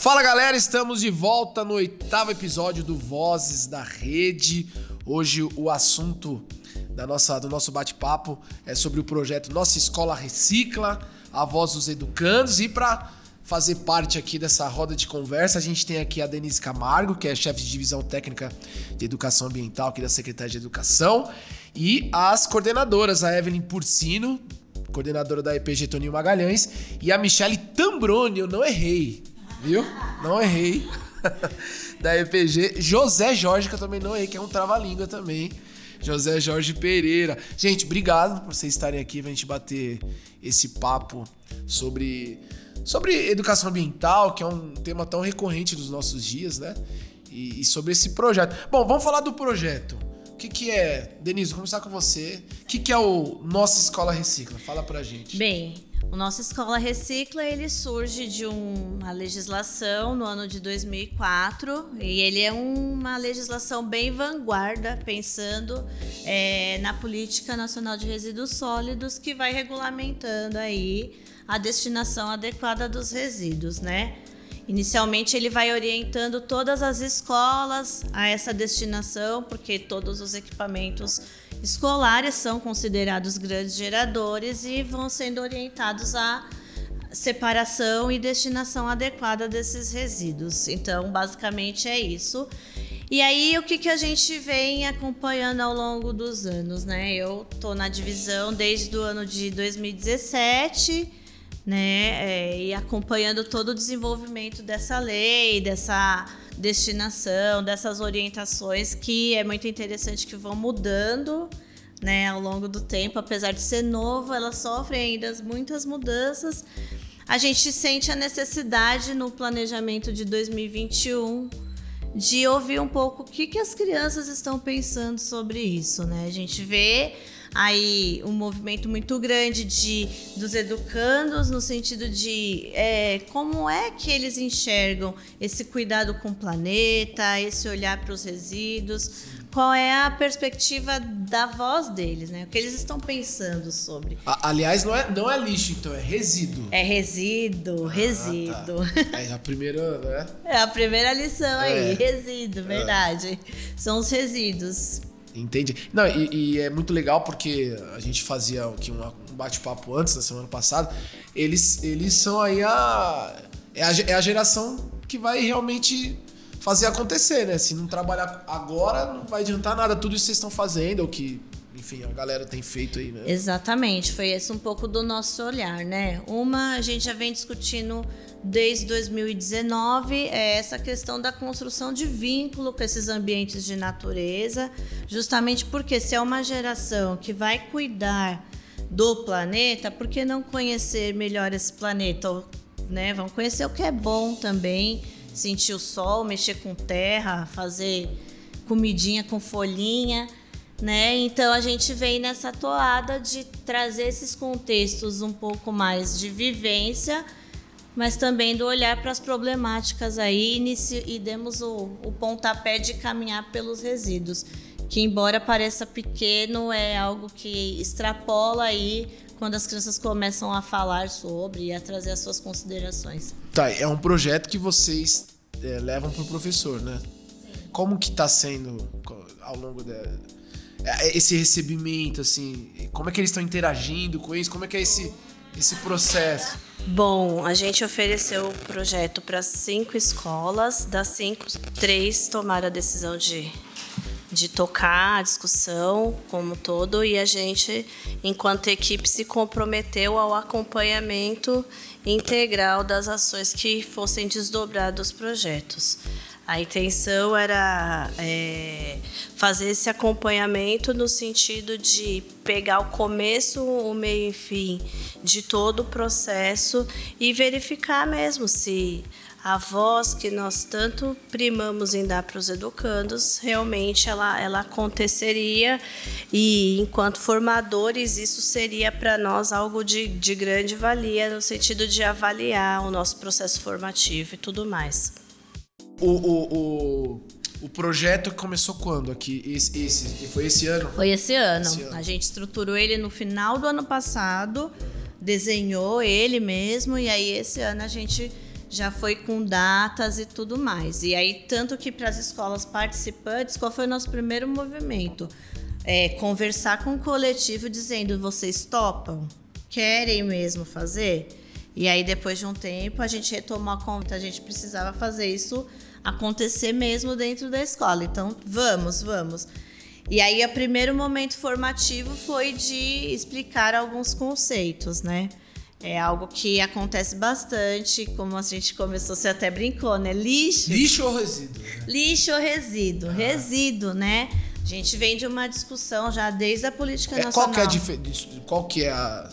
Fala galera, estamos de volta no oitavo episódio do Vozes da Rede. Hoje o assunto da nossa, do nosso bate-papo é sobre o projeto Nossa Escola Recicla, a voz dos educandos. E para fazer parte aqui dessa roda de conversa, a gente tem aqui a Denise Camargo, que é chefe de divisão técnica de educação ambiental aqui da Secretaria de Educação, e as coordenadoras, a Evelyn Porcino, coordenadora da EPG Toninho Magalhães, e a Michele Tambroni, eu não errei, viu? Não errei. da EPG, José Jorge, que eu também não errei, que é um trava-língua também. José Jorge Pereira. Gente, obrigado por vocês estarem aqui pra gente bater esse papo sobre, sobre educação ambiental, que é um tema tão recorrente dos nossos dias, né? E, e sobre esse projeto. Bom, vamos falar do projeto. O que, que é, Denise, vou começar com você. O que, que é o Nossa Escola Recicla? Fala pra gente. Bem, o Nossa Escola Recicla ele surge de uma legislação no ano de 2004 e ele é uma legislação bem vanguarda, pensando é, na política nacional de resíduos sólidos que vai regulamentando aí a destinação adequada dos resíduos, né? Inicialmente ele vai orientando todas as escolas a essa destinação, porque todos os equipamentos escolares são considerados grandes geradores e vão sendo orientados à separação e destinação adequada desses resíduos. Então, basicamente é isso. E aí, o que, que a gente vem acompanhando ao longo dos anos, né? Eu tô na divisão desde o ano de 2017, né? É, e acompanhando todo o desenvolvimento dessa lei, dessa destinação, dessas orientações que é muito interessante que vão mudando né, ao longo do tempo, apesar de ser novo, ela sofre ainda muitas mudanças. A gente sente a necessidade no planejamento de 2021 de ouvir um pouco o que, que as crianças estão pensando sobre isso, né? A gente vê aí um movimento muito grande de dos educandos no sentido de é, como é que eles enxergam esse cuidado com o planeta, esse olhar para os resíduos, qual é a perspectiva da voz deles, né? O que eles estão pensando sobre. aliás, não é, não é lixo, então, é resíduo. É resíduo, ah, resíduo. Tá. É a primeira, né? É a primeira lição é. aí, resíduo, verdade. É. São os resíduos. Entendi. Não, e, e, é muito legal porque a gente fazia aqui um bate-papo antes, na semana passada. Eles, eles são aí a é, a. é a geração que vai realmente fazer acontecer, né? Se não trabalhar agora, não vai adiantar nada tudo isso que vocês estão fazendo, ou que, enfim, a galera tem feito aí, né? Exatamente. Foi esse um pouco do nosso olhar, né? Uma, a gente já vem discutindo desde 2019 é essa questão da construção de vínculo com esses ambientes de natureza, justamente porque se é uma geração que vai cuidar do planeta, por que não conhecer melhor esse planeta? Né? Vamos conhecer o que é bom também, sentir o sol, mexer com terra, fazer comidinha com folhinha. Né? Então a gente vem nessa toada de trazer esses contextos um pouco mais de vivência mas também do olhar para as problemáticas aí e demos o, o pontapé de caminhar pelos resíduos, que embora pareça pequeno, é algo que extrapola aí quando as crianças começam a falar sobre e a trazer as suas considerações. Tá, é um projeto que vocês é, levam para o professor, né? Sim. Como que está sendo ao longo da é, esse recebimento, assim, como é que eles estão interagindo com isso? Como é que é esse, esse processo? Bom, a gente ofereceu o projeto para cinco escolas, das cinco, três tomaram a decisão de, de tocar a discussão como todo e a gente, enquanto equipe, se comprometeu ao acompanhamento integral das ações que fossem desdobrar dos projetos. A intenção era é, fazer esse acompanhamento no sentido de pegar o começo, o meio e fim de todo o processo e verificar mesmo se a voz que nós tanto primamos em dar para os educandos, realmente ela, ela aconteceria e enquanto formadores isso seria para nós algo de, de grande valia no sentido de avaliar o nosso processo formativo e tudo mais. O, o, o, o projeto começou quando aqui? Esse, esse, foi esse ano? Foi esse ano. esse ano. A gente estruturou ele no final do ano passado, desenhou ele mesmo, e aí esse ano a gente já foi com datas e tudo mais. E aí, tanto que para as escolas participantes, qual foi o nosso primeiro movimento? É, conversar com o coletivo dizendo: vocês topam? Querem mesmo fazer? E aí, depois de um tempo, a gente retomou a conta, a gente precisava fazer isso acontecer mesmo dentro da escola. Então, vamos, vamos. E aí, o primeiro momento formativo foi de explicar alguns conceitos, né? É algo que acontece bastante, como a gente começou, você até brincou, né? Lixo. Lixo ou resíduo? Lixo ou resíduo. Ah. Resíduo, né? A gente vem de uma discussão já desde a política é, nacional. Qual que é a, dif qual que é a,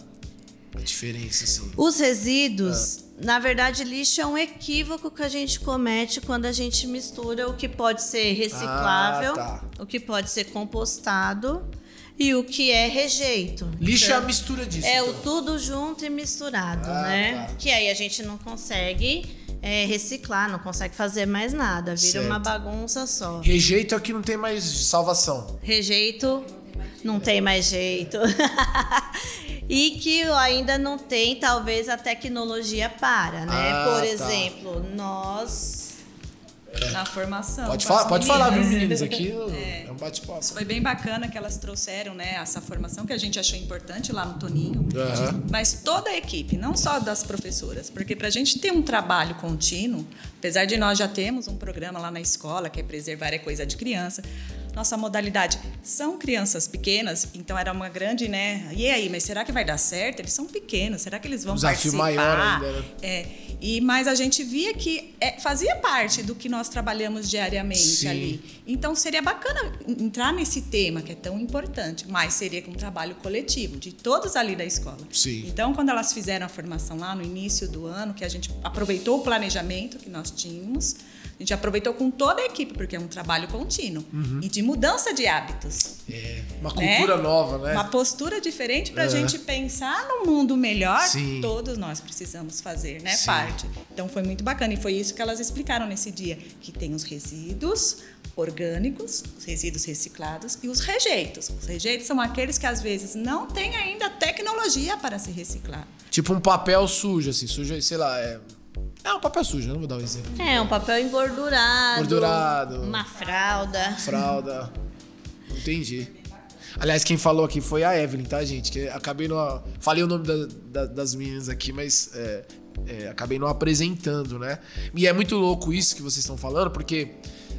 a diferença, assim? Os resíduos, ah. Na verdade, lixo é um equívoco que a gente comete quando a gente mistura o que pode ser reciclável, ah, tá. o que pode ser compostado e o que é rejeito. Lixo então, é a então, mistura disso. É então. o tudo junto e misturado, ah, né? Tá. Que aí a gente não consegue é, reciclar, não consegue fazer mais nada, vira certo. uma bagunça só. Rejeito é que não tem mais salvação. Rejeito não tem mais jeito. e que ainda não tem, talvez, a tecnologia para, né? Ah, Por tá. exemplo, nós na formação. Pode, falar, pode falar, viu, meninas? Aqui é, é um bate-papo. Foi bem bacana que elas trouxeram né, essa formação que a gente achou importante lá no Toninho. Uhum. Mas toda a equipe, não só das professoras. Porque para a gente ter um trabalho contínuo, apesar de nós já termos um programa lá na escola, que é preservar é coisa de criança, nossa modalidade são crianças pequenas, então era uma grande, né? E aí, mas será que vai dar certo? Eles são pequenos, será que eles vão Desafio participar? maior ainda, né? É, e, mas a gente via que é, fazia parte do que nós trabalhamos diariamente Sim. ali. Então seria bacana entrar nesse tema que é tão importante, mas seria com um trabalho coletivo, de todos ali da escola. Sim. Então, quando elas fizeram a formação lá no início do ano, que a gente aproveitou o planejamento que nós tínhamos, a gente aproveitou com toda a equipe, porque é um trabalho contínuo uhum. e de mudança de hábitos. É, uma cultura né? nova, né? Uma postura diferente para a é. gente pensar num mundo melhor. Sim. Todos nós precisamos fazer, né? Sim. Parte. Então foi muito bacana e foi isso que elas explicaram nesse dia, que tem os resíduos orgânicos, os resíduos reciclados e os rejeitos. Os rejeitos são aqueles que às vezes não têm ainda tecnologia para se reciclar. Tipo um papel sujo, assim, sujo, sei lá, é é um papel sujo, não vou dar um exemplo. É, um papel engordurado. Engordurado. Uma fralda. Fralda. Entendi. Aliás, quem falou aqui foi a Evelyn, tá, gente? Que acabei não. Falei o nome da, da, das meninas aqui, mas é, é, acabei não apresentando, né? E é muito louco isso que vocês estão falando, porque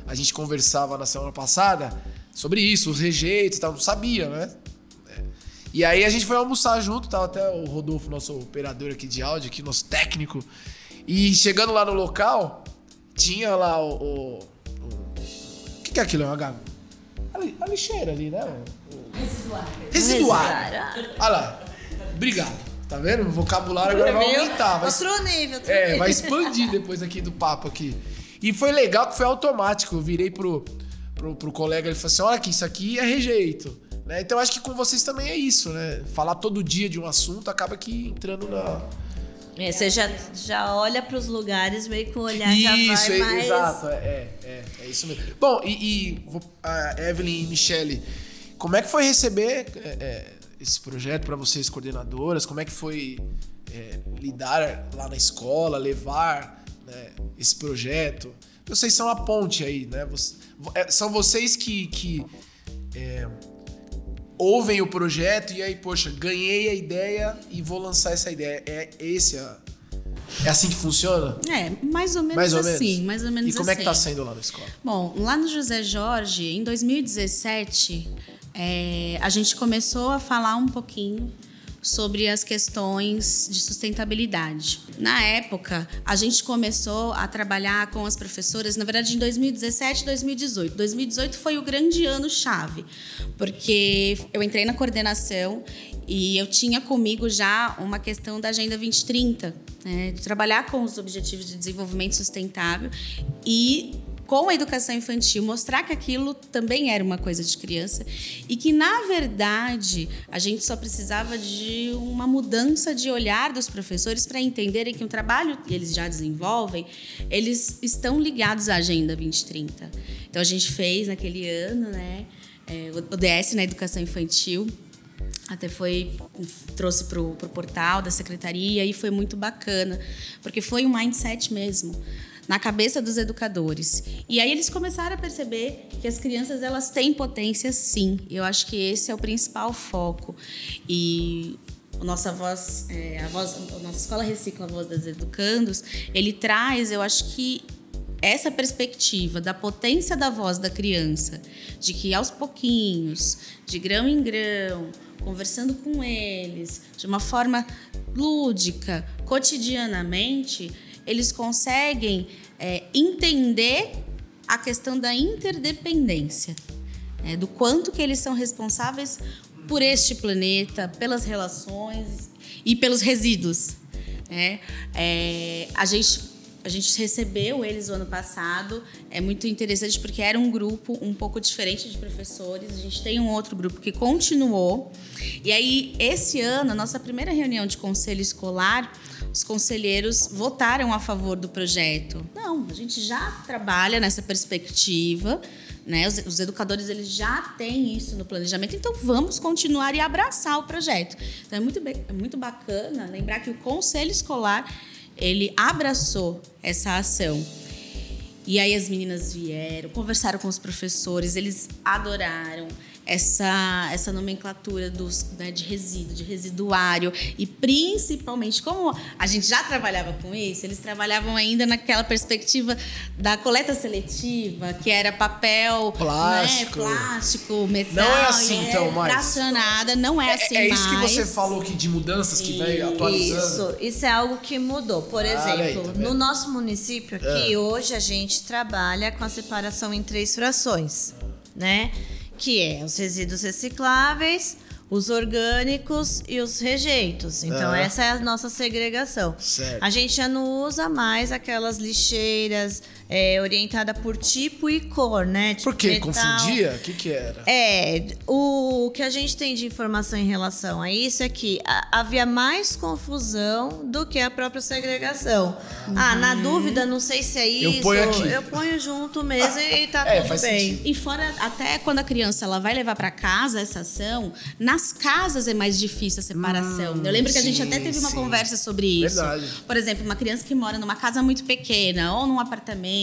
a gente conversava na semana passada sobre isso, os rejeitos e tal, não sabia, né? É. E aí a gente foi almoçar junto, tava até o Rodolfo, nosso operador aqui de áudio, aqui, nosso técnico. E chegando lá no local, tinha lá o. O, o que, que é aquilo? É uma? A lixeira ali, né? Residuário. Residuário. Olha lá. Obrigado. Tá vendo? O vocabulário agora vai aumentar. Vai, outro nível. Outro é, vai expandir depois aqui do papo aqui. E foi legal que foi automático. Eu virei pro, pro, pro colega, ele falou assim: olha aqui, isso aqui é rejeito. Né? Então acho que com vocês também é isso, né? Falar todo dia de um assunto acaba que entrando na é, você já, já olha para os lugares meio com o olhar isso, já vai é, mais... Exato, é, é, é isso mesmo. Bom, e, e a Evelyn e Michele, como é que foi receber é, é esse projeto para vocês, coordenadoras? Como é que foi é, lidar lá na escola, levar né, esse projeto? Vocês são a ponte aí, né? É, são vocês que, que ouvem o projeto e aí, poxa, ganhei a ideia e vou lançar essa ideia. É esse a, é assim que funciona? É, mais ou menos mais ou assim, menos. mais ou menos E como assim. é que tá assim. sendo lá na escola? Bom, lá no José Jorge, em 2017, é, a gente começou a falar um pouquinho sobre as questões de sustentabilidade. Na época, a gente começou a trabalhar com as professoras, na verdade, em 2017 e 2018. 2018 foi o grande ano chave, porque eu entrei na coordenação e eu tinha comigo já uma questão da Agenda 2030, né, de trabalhar com os Objetivos de Desenvolvimento Sustentável e com a educação infantil, mostrar que aquilo também era uma coisa de criança e que, na verdade, a gente só precisava de uma mudança de olhar dos professores para entenderem que o trabalho que eles já desenvolvem, eles estão ligados à Agenda 2030. Então, a gente fez naquele ano, né, é, o ODS na educação infantil, até foi trouxe para o portal da secretaria e foi muito bacana porque foi um mindset mesmo na cabeça dos educadores. E aí eles começaram a perceber que as crianças elas têm potência sim. Eu acho que esse é o principal foco. E nossa voz, é, a voz, a nossa escola recicla a voz dos educandos, ele traz, eu acho que essa perspectiva da potência da voz da criança, de que aos pouquinhos, de grão em grão, conversando com eles, de uma forma lúdica, cotidianamente, eles conseguem é, entender a questão da interdependência, é, do quanto que eles são responsáveis por este planeta, pelas relações e pelos resíduos. É, é, a gente a gente recebeu eles o ano passado. É muito interessante porque era um grupo um pouco diferente de professores. A gente tem um outro grupo que continuou. E aí, esse ano, a nossa primeira reunião de conselho escolar, os conselheiros votaram a favor do projeto. Não, a gente já trabalha nessa perspectiva. Né? Os, os, educadores eles já têm isso no planejamento, então vamos continuar e abraçar o projeto. Então é muito, é muito bacana lembrar que o conselho escolar ele abraçou essa ação. E aí as meninas vieram, conversaram com os professores, eles adoraram essa, essa nomenclatura dos, né, de resíduo, de residuário. E principalmente, como a gente já trabalhava com isso, eles trabalhavam ainda naquela perspectiva da coleta seletiva, que era papel, plástico, né, plástico metal. Não é assim, então, mais. Fracionada, não é, é assim. É, isso mais. que você falou que de mudanças que veio atualizando. Isso, isso é algo que mudou. Por ah, exemplo, aí, tá no nosso município aqui, é. hoje a gente trabalha com a separação em três frações, né? Que é os resíduos recicláveis, os orgânicos e os rejeitos. Então, essa é a nossa segregação. Certo. A gente já não usa mais aquelas lixeiras é, orientada por tipo e cor, né? Tipo por quê? Confundia? O que, que era? É, o que a gente tem de informação em relação a isso é que havia mais confusão do que a própria segregação. Uhum. Ah, na dúvida, não sei se é isso. Eu ponho aqui. Eu ponho junto mesmo e tá é, tudo bem. Sentido. E fora, até quando a criança ela vai levar para casa essa ação, nas casas é mais difícil a separação. Hum, Eu lembro que sim, a gente até teve uma conversa sobre isso. Verdade. Por exemplo, uma criança que mora numa casa muito pequena ou num apartamento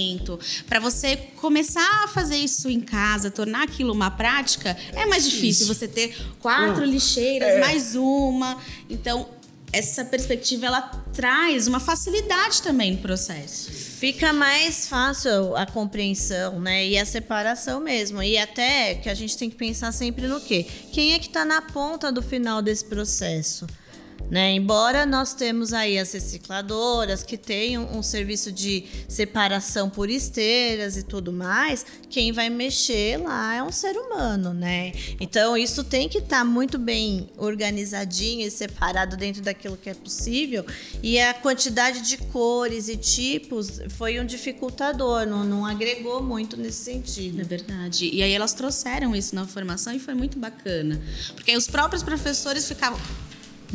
para você começar a fazer isso em casa, tornar aquilo uma prática, é, é mais difícil. Você ter quatro hum. lixeiras, é. mais uma. Então, essa perspectiva ela traz uma facilidade também no processo. Fica mais fácil a compreensão, né? E a separação mesmo. E até que a gente tem que pensar sempre no quê? Quem é que está na ponta do final desse processo? Né? Embora nós temos aí as recicladoras que têm um, um, serviço de separação por esteiras e tudo mais, quem vai mexer lá é um ser humano, né? Então isso tem que estar tá muito bem organizadinho e separado dentro daquilo que é possível. E a quantidade de cores e tipos foi um dificultador, não, não agregou muito nesse sentido. É verdade. E aí elas trouxeram isso na formação e foi muito bacana, porque os próprios professores ficavam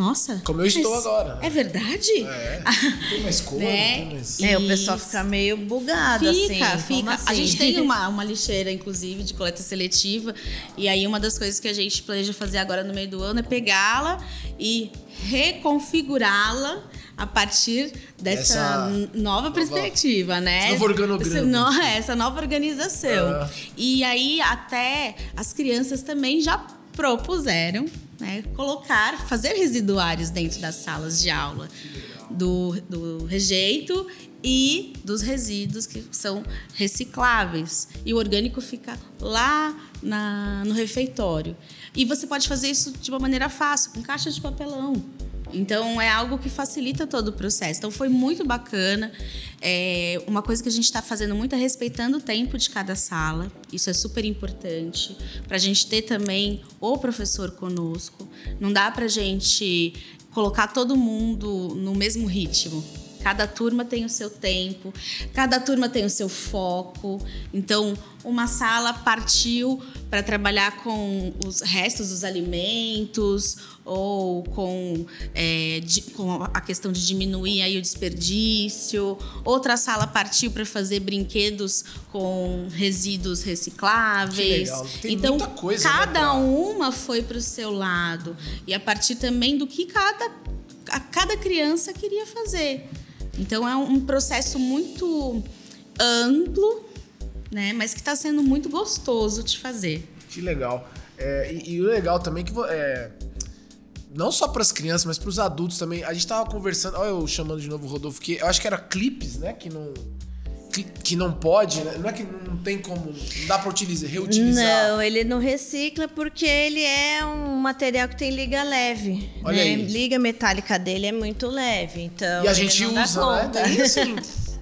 nossa. Como eu estou agora. É verdade? É. Tem mais cor, né? tem mais... É, o pessoal fica meio bugado, fica, assim. Fica, assim? A gente tem uma, uma lixeira, inclusive, de coleta seletiva. E aí, uma das coisas que a gente planeja fazer agora no meio do ano é pegá-la e reconfigurá-la a partir dessa essa nova, nova perspectiva, né? Esse novo organograma. Essa, essa nova organização. É. E aí, até as crianças também já propuseram né, colocar, fazer residuários dentro das salas de aula do, do rejeito e dos resíduos que são recicláveis. E o orgânico fica lá na, no refeitório. E você pode fazer isso de uma maneira fácil, com caixa de papelão. Então é algo que facilita todo o processo. Então foi muito bacana. É uma coisa que a gente está fazendo muito é respeitando o tempo de cada sala. Isso é super importante para a gente ter também o professor conosco. Não dá para a gente colocar todo mundo no mesmo ritmo. Cada turma tem o seu tempo, cada turma tem o seu foco. Então, uma sala partiu para trabalhar com os restos dos alimentos ou com, é, com a questão de diminuir aí o desperdício. Outra sala partiu para fazer brinquedos com resíduos recicláveis. então, coisa, né, cada né, uma foi para o seu lado. E a partir também do que cada, a cada criança queria fazer. Então é um processo muito amplo, né? Mas que está sendo muito gostoso de fazer. Que legal. É, e, e, o legal também é que é, não só para as crianças, mas para os adultos também. A gente tava conversando, olha eu chamando de novo o Rodolfo, que eu acho que era clipes, né? Que não que, que não pode, né? não é que não tem como, não dá para utilizar, reutilizar. Não, ele não recicla porque ele é um material que tem liga leve. Olha né? aí. Liga metálica dele é muito leve, então. E a gente usa, né? Tem assim.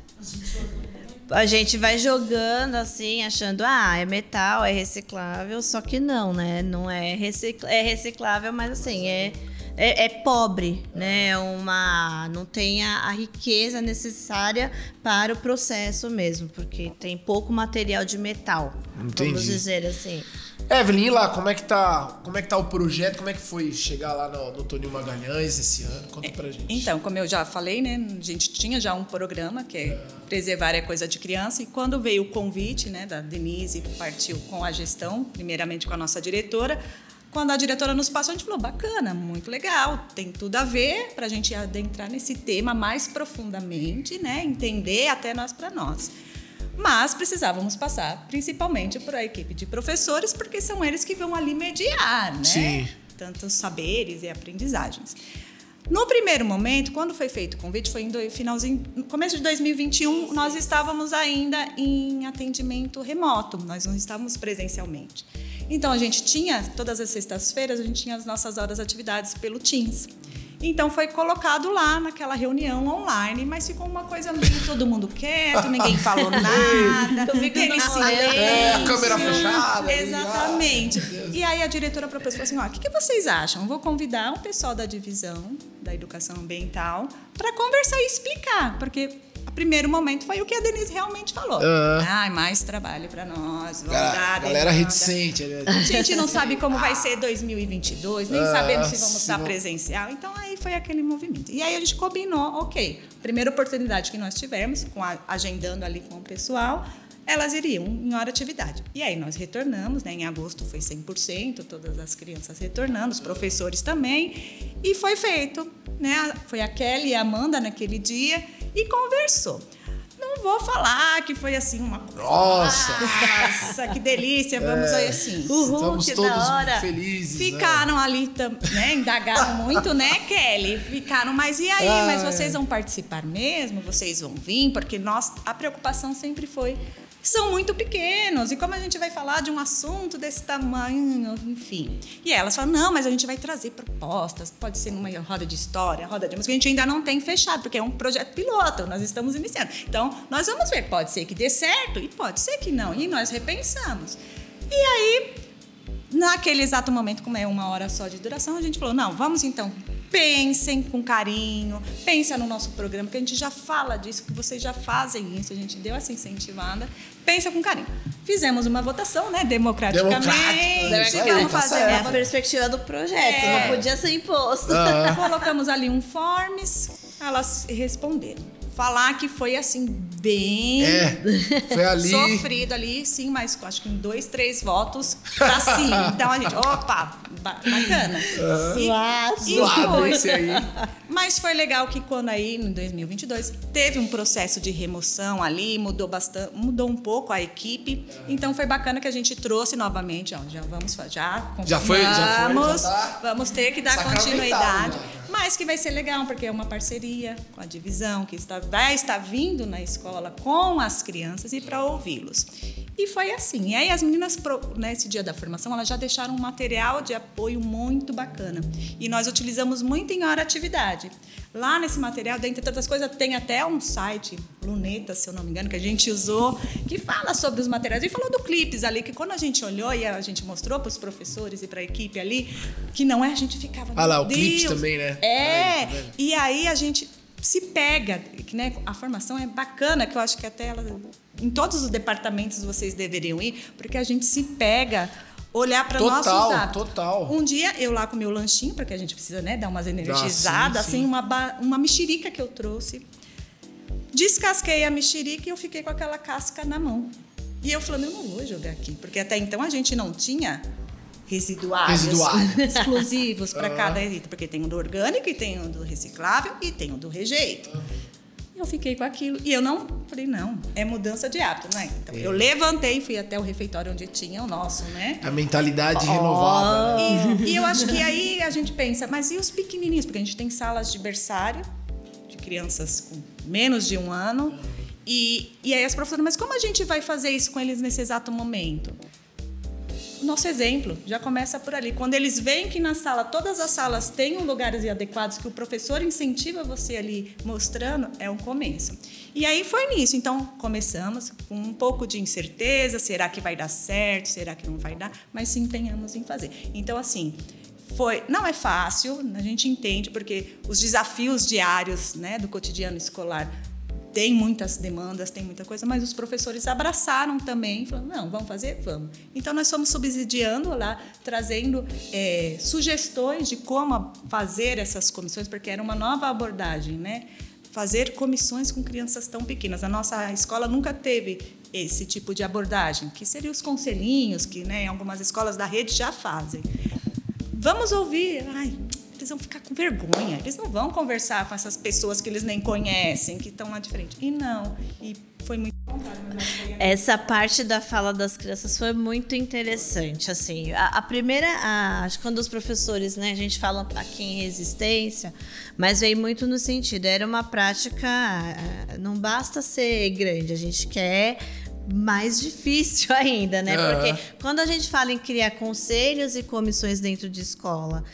a gente vai jogando assim, achando, ah, é metal, é reciclável, só que não, né? Não é, recicl é reciclável, mas assim, é é, é pobre, né? É uma, não tem a, a, riqueza necessária para o processo mesmo, porque tem pouco material de metal, Entendi. vamos dizer assim. Evelyn, lá, como é que tá, como é que tá o projeto? Como é que foi chegar lá no, no Toninho Magalhães esse ano? Conta pra gente. Então, como eu já falei, né, a gente tinha já um programa que é preservar é coisa de criança e quando veio o convite, né, da Denise, partiu com a gestão, primeiramente com a nossa diretora, quando a diretora nos passou, a gente falou: bacana, muito legal, tem tudo a ver para a gente adentrar nesse tema mais profundamente, né? Entender até nós para nós. Mas precisávamos passar principalmente por a equipe de professores, porque são eles que vão ali mediar, né? Sim. Tantos saberes e aprendizagens. No primeiro momento, quando foi feito o convite, foi em finalzinho, no começo de 2021, nós estávamos ainda em atendimento remoto, nós não estávamos presencialmente. Então a gente tinha, todas as sextas-feiras, a gente tinha as nossas horas de atividades pelo Teams. Então foi colocado lá naquela reunião online, mas ficou uma coisa meio todo mundo quieto, ninguém falou nada, aquele silêncio. É, a câmera fechada. Exatamente. E aí a diretora propôs assim: ó, o que, que vocês acham? Vou convidar o pessoal da divisão da educação ambiental para conversar e explicar, porque primeiro momento foi o que a Denise realmente falou. Uhum. Ai, mais trabalho para nós. Vamos Galera, dar galera reticente. Né? A gente não sabe como vai ser 2022, nem sabemos se vamos estar presencial. Então aí foi aquele movimento. E aí a gente combinou, ok, primeira oportunidade que nós tivemos, com a, agendando ali com o pessoal, elas iriam em hora atividade. E aí nós retornamos, né? Em agosto foi 100%, todas as crianças retornando, os professores também, e foi feito, né? Foi a Kelly e a Amanda naquele dia e conversou. Não vou falar que foi assim uma Nossa! Nossa, que delícia! Vamos é, aí assim. Uhul, Estamos que todos da hora. felizes. Né? Ficaram né? ali, né? Indagaram muito, né, Kelly? Ficaram, mas e aí? Mas vocês vão participar mesmo? Vocês vão vir? Porque nós, a preocupação sempre foi são muito pequenos. E como a gente vai falar de um assunto desse tamanho, enfim. E elas falam: não, mas a gente vai trazer propostas, pode ser numa roda de história, roda de música, a gente ainda não tem fechado, porque é um projeto piloto, nós estamos iniciando. Então, nós vamos ver, pode ser que dê certo e pode ser que não. E nós repensamos. E aí, naquele exato momento, como é uma hora só de duração, a gente falou: não, vamos então pensem com carinho, pensa no nosso programa, que a gente já fala disso, que vocês já fazem isso, a gente deu essa incentivada. Pensa com carinho. Fizemos uma votação, né, democraticamente. Democrático. Vamos tá fazer é a perspectiva do projeto, é. não podia ser imposto. Colocamos ali um forms, elas responderam falar que foi assim, bem. É, foi ali. sofrido ali, sim, mas acho que em dois, três votos pra sim. Então a gente, opa, bacana. Uhum. E, e foi. aí. Mas foi legal que quando aí, em 2022, teve um processo de remoção ali, mudou bastante, mudou um pouco a equipe. Então foi bacana que a gente trouxe novamente, ó, já vamos, já já foi, já foi, já tá vamos ter que dar continuidade. Né? Mas que vai ser legal, porque é uma parceria com a divisão, que está, vai estar vindo na escola com as crianças e para ouvi-los. E foi assim. E aí as meninas, nesse dia da formação, elas já deixaram um material de apoio muito bacana. E nós utilizamos muito em hora atividade. Lá nesse material, dentre tantas coisas, tem até um site, Luneta, se eu não me engano, que a gente usou, que fala sobre os materiais. E falou do clipes ali, que quando a gente olhou e a gente mostrou para os professores e para a equipe ali, que não é, a gente ficava. Ah lá, o clipes também, né? É. Tá e aí a gente se pega, que né, a formação é bacana, que eu acho que até ela, em todos os departamentos vocês deveriam ir, porque a gente se pega olhar para nossos hábitos. Total. Um dia eu lá com meu lanchinho, porque a gente precisa, né, dar umas energizadas, ah, sim, sim. assim, uma uma mexerica que eu trouxe. Descasquei a mexerica e eu fiquei com aquela casca na mão. E eu falando, eu não vou jogar aqui, porque até então a gente não tinha residuários, exclusivos para cada item, porque tem o do orgânico e tem o do reciclável e tem o do rejeito. Eu fiquei com aquilo e eu não falei não, é mudança de hábito, né? Então é. eu levantei, fui até o refeitório onde tinha o nosso, né? A mentalidade oh. renovada. Né? E, e eu acho que aí a gente pensa, mas e os pequenininhos? Porque a gente tem salas de berçário de crianças com menos de um ano. E, e aí as professoras, mas como a gente vai fazer isso com eles nesse exato momento? Nosso exemplo já começa por ali. Quando eles veem que na sala, todas as salas têm lugares adequados, que o professor incentiva você ali mostrando, é um começo. E aí foi nisso. Então, começamos com um pouco de incerteza: será que vai dar certo? Será que não vai dar? Mas se empenhamos em fazer. Então, assim. Foi, não é fácil, a gente entende, porque os desafios diários né, do cotidiano escolar tem muitas demandas, tem muita coisa, mas os professores abraçaram também, falando, não, vamos fazer? Vamos. Então, nós fomos subsidiando lá, trazendo é, sugestões de como fazer essas comissões, porque era uma nova abordagem, né? Fazer comissões com crianças tão pequenas. A nossa escola nunca teve esse tipo de abordagem, que seriam os conselhinhos, que né, algumas escolas da rede já fazem. Vamos ouvir. Ai, eles vão ficar com vergonha, eles não vão conversar com essas pessoas que eles nem conhecem, que estão lá de frente. E não, e foi muito essa parte da fala das crianças foi muito interessante, assim. A, a primeira, a, acho que quando os professores, né, a gente fala aqui em resistência, mas veio muito no sentido, era uma prática, não basta ser grande, a gente quer mais difícil ainda, né? Porque quando a gente fala em criar conselhos e comissões dentro de escola,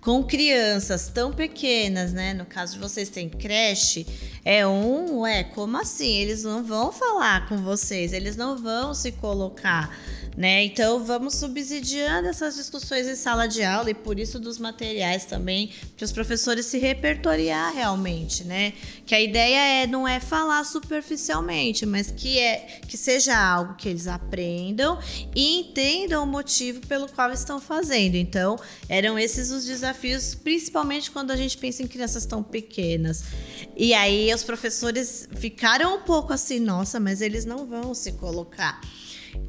com crianças tão pequenas, né? No caso de vocês têm creche, é um, é como assim? Eles não vão falar com vocês, eles não vão se colocar né? Então vamos subsidiando essas discussões em sala de aula e por isso dos materiais também para os professores se repertoriar realmente, né? Que a ideia é não é falar superficialmente, mas que é que seja algo que eles aprendam e entendam o motivo pelo qual estão fazendo. Então eram esses os desafios, principalmente quando a gente pensa em crianças tão pequenas. E aí os professores ficaram um pouco assim, nossa, mas eles não vão se colocar.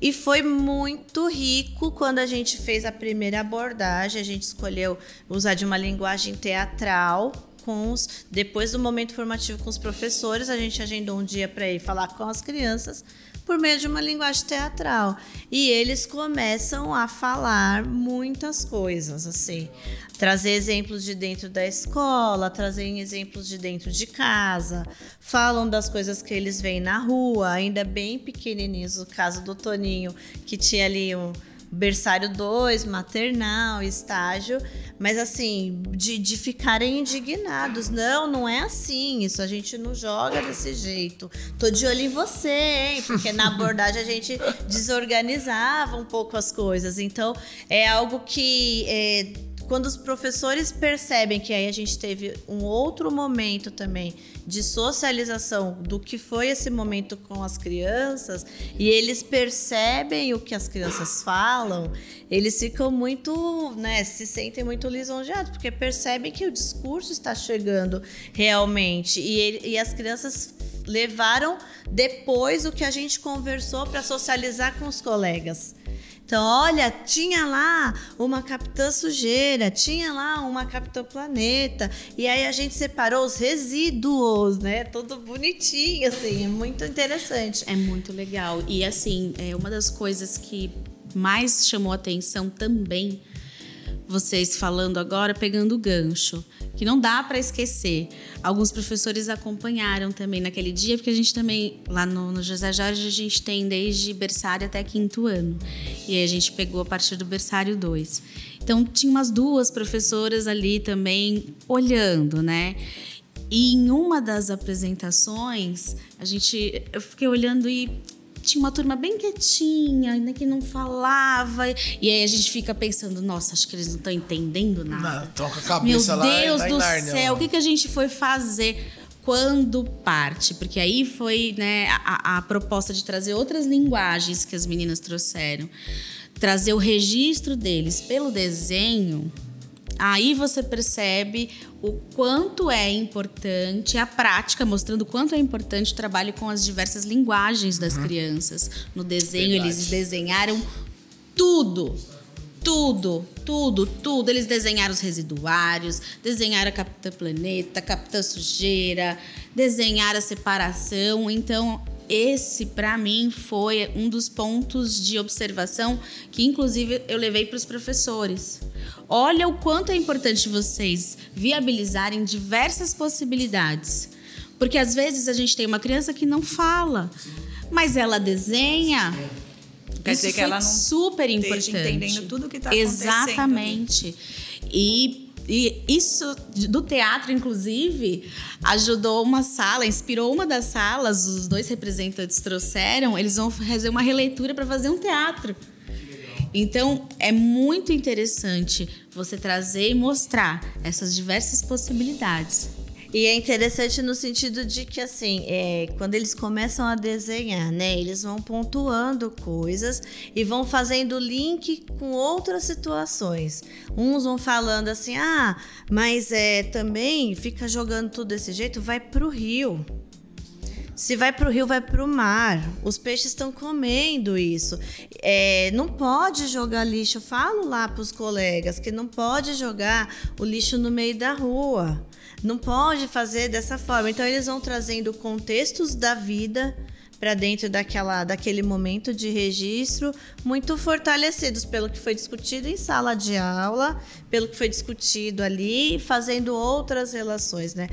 E foi muito rico quando a gente fez a primeira abordagem. A gente escolheu usar de uma linguagem teatral. Com os, depois do momento formativo com os professores, a gente agendou um dia para ir falar com as crianças por meio de uma linguagem teatral. E eles começam a falar muitas coisas, assim. Trazer exemplos de dentro da escola, trazer exemplos de dentro de casa. Falam das coisas que eles veem na rua, ainda bem pequenininhos. O caso do Toninho, que tinha ali um berçário 2, maternal, estágio, mas assim, de, de ficarem indignados. Não, não é assim, isso a gente não joga desse jeito. Tô de olho em você, hein? Porque na abordagem a gente desorganizava um pouco as coisas. Então, é algo que. É, quando os professores percebem que aí a gente teve um outro momento também de socialização do que foi esse momento com as crianças e eles percebem o que as crianças falam, eles ficam muito, né, se sentem muito lisonjeados, porque percebem que o discurso está chegando realmente e, ele, e as crianças levaram depois o que a gente conversou para socializar com os colegas. Então, olha, tinha lá uma capitã sujeira, tinha lá uma capitã planeta, e aí a gente separou os resíduos, né? Tudo bonitinho, assim, é muito interessante. É muito legal. E assim, é uma das coisas que mais chamou atenção também vocês falando agora, pegando o gancho, que não dá para esquecer. Alguns professores acompanharam também naquele dia, porque a gente também, lá no, no José Jorge, a gente tem desde berçário até quinto ano. E aí a gente pegou a partir do berçário 2. Então, tinha umas duas professoras ali também olhando, né? E em uma das apresentações, a gente, eu fiquei olhando e tinha uma turma bem quietinha, ainda que não falava. E aí a gente fica pensando, nossa, acho que eles não estão entendendo nada. Não, toca a cabeça Meu lá. Deus tá do céu, o que, que a gente foi fazer? Quando parte, porque aí foi né, a, a proposta de trazer outras linguagens que as meninas trouxeram, trazer o registro deles pelo desenho, aí você percebe o quanto é importante a prática, mostrando o quanto é importante o trabalho com as diversas linguagens das uhum. crianças. No desenho, Verdade. eles desenharam tudo tudo, tudo, tudo. Eles desenharam os residuários, desenharam a Capitã Planeta, Capitã Sujeira, desenharam a separação. Então, esse para mim foi um dos pontos de observação que inclusive eu levei para os professores. Olha o quanto é importante vocês viabilizarem diversas possibilidades. Porque às vezes a gente tem uma criança que não fala, mas ela desenha Quer Isso dizer que ela não super importante. entendendo tudo que está acontecendo. Exatamente. E e isso do teatro, inclusive, ajudou uma sala, inspirou uma das salas, os dois representantes trouxeram, eles vão fazer uma releitura para fazer um teatro. Então, é muito interessante você trazer e mostrar essas diversas possibilidades. E é interessante no sentido de que, assim, é, quando eles começam a desenhar, né, eles vão pontuando coisas e vão fazendo link com outras situações. Uns vão falando assim, ah, mas é, também fica jogando tudo desse jeito, vai pro rio. Se vai para o rio, vai para o mar. Os peixes estão comendo isso. É, não pode jogar lixo. Eu falo lá para os colegas que não pode jogar o lixo no meio da rua. Não pode fazer dessa forma. Então eles vão trazendo contextos da vida para dentro daquela, daquele momento de registro, muito fortalecidos pelo que foi discutido em sala de aula, pelo que foi discutido ali, fazendo outras relações, né?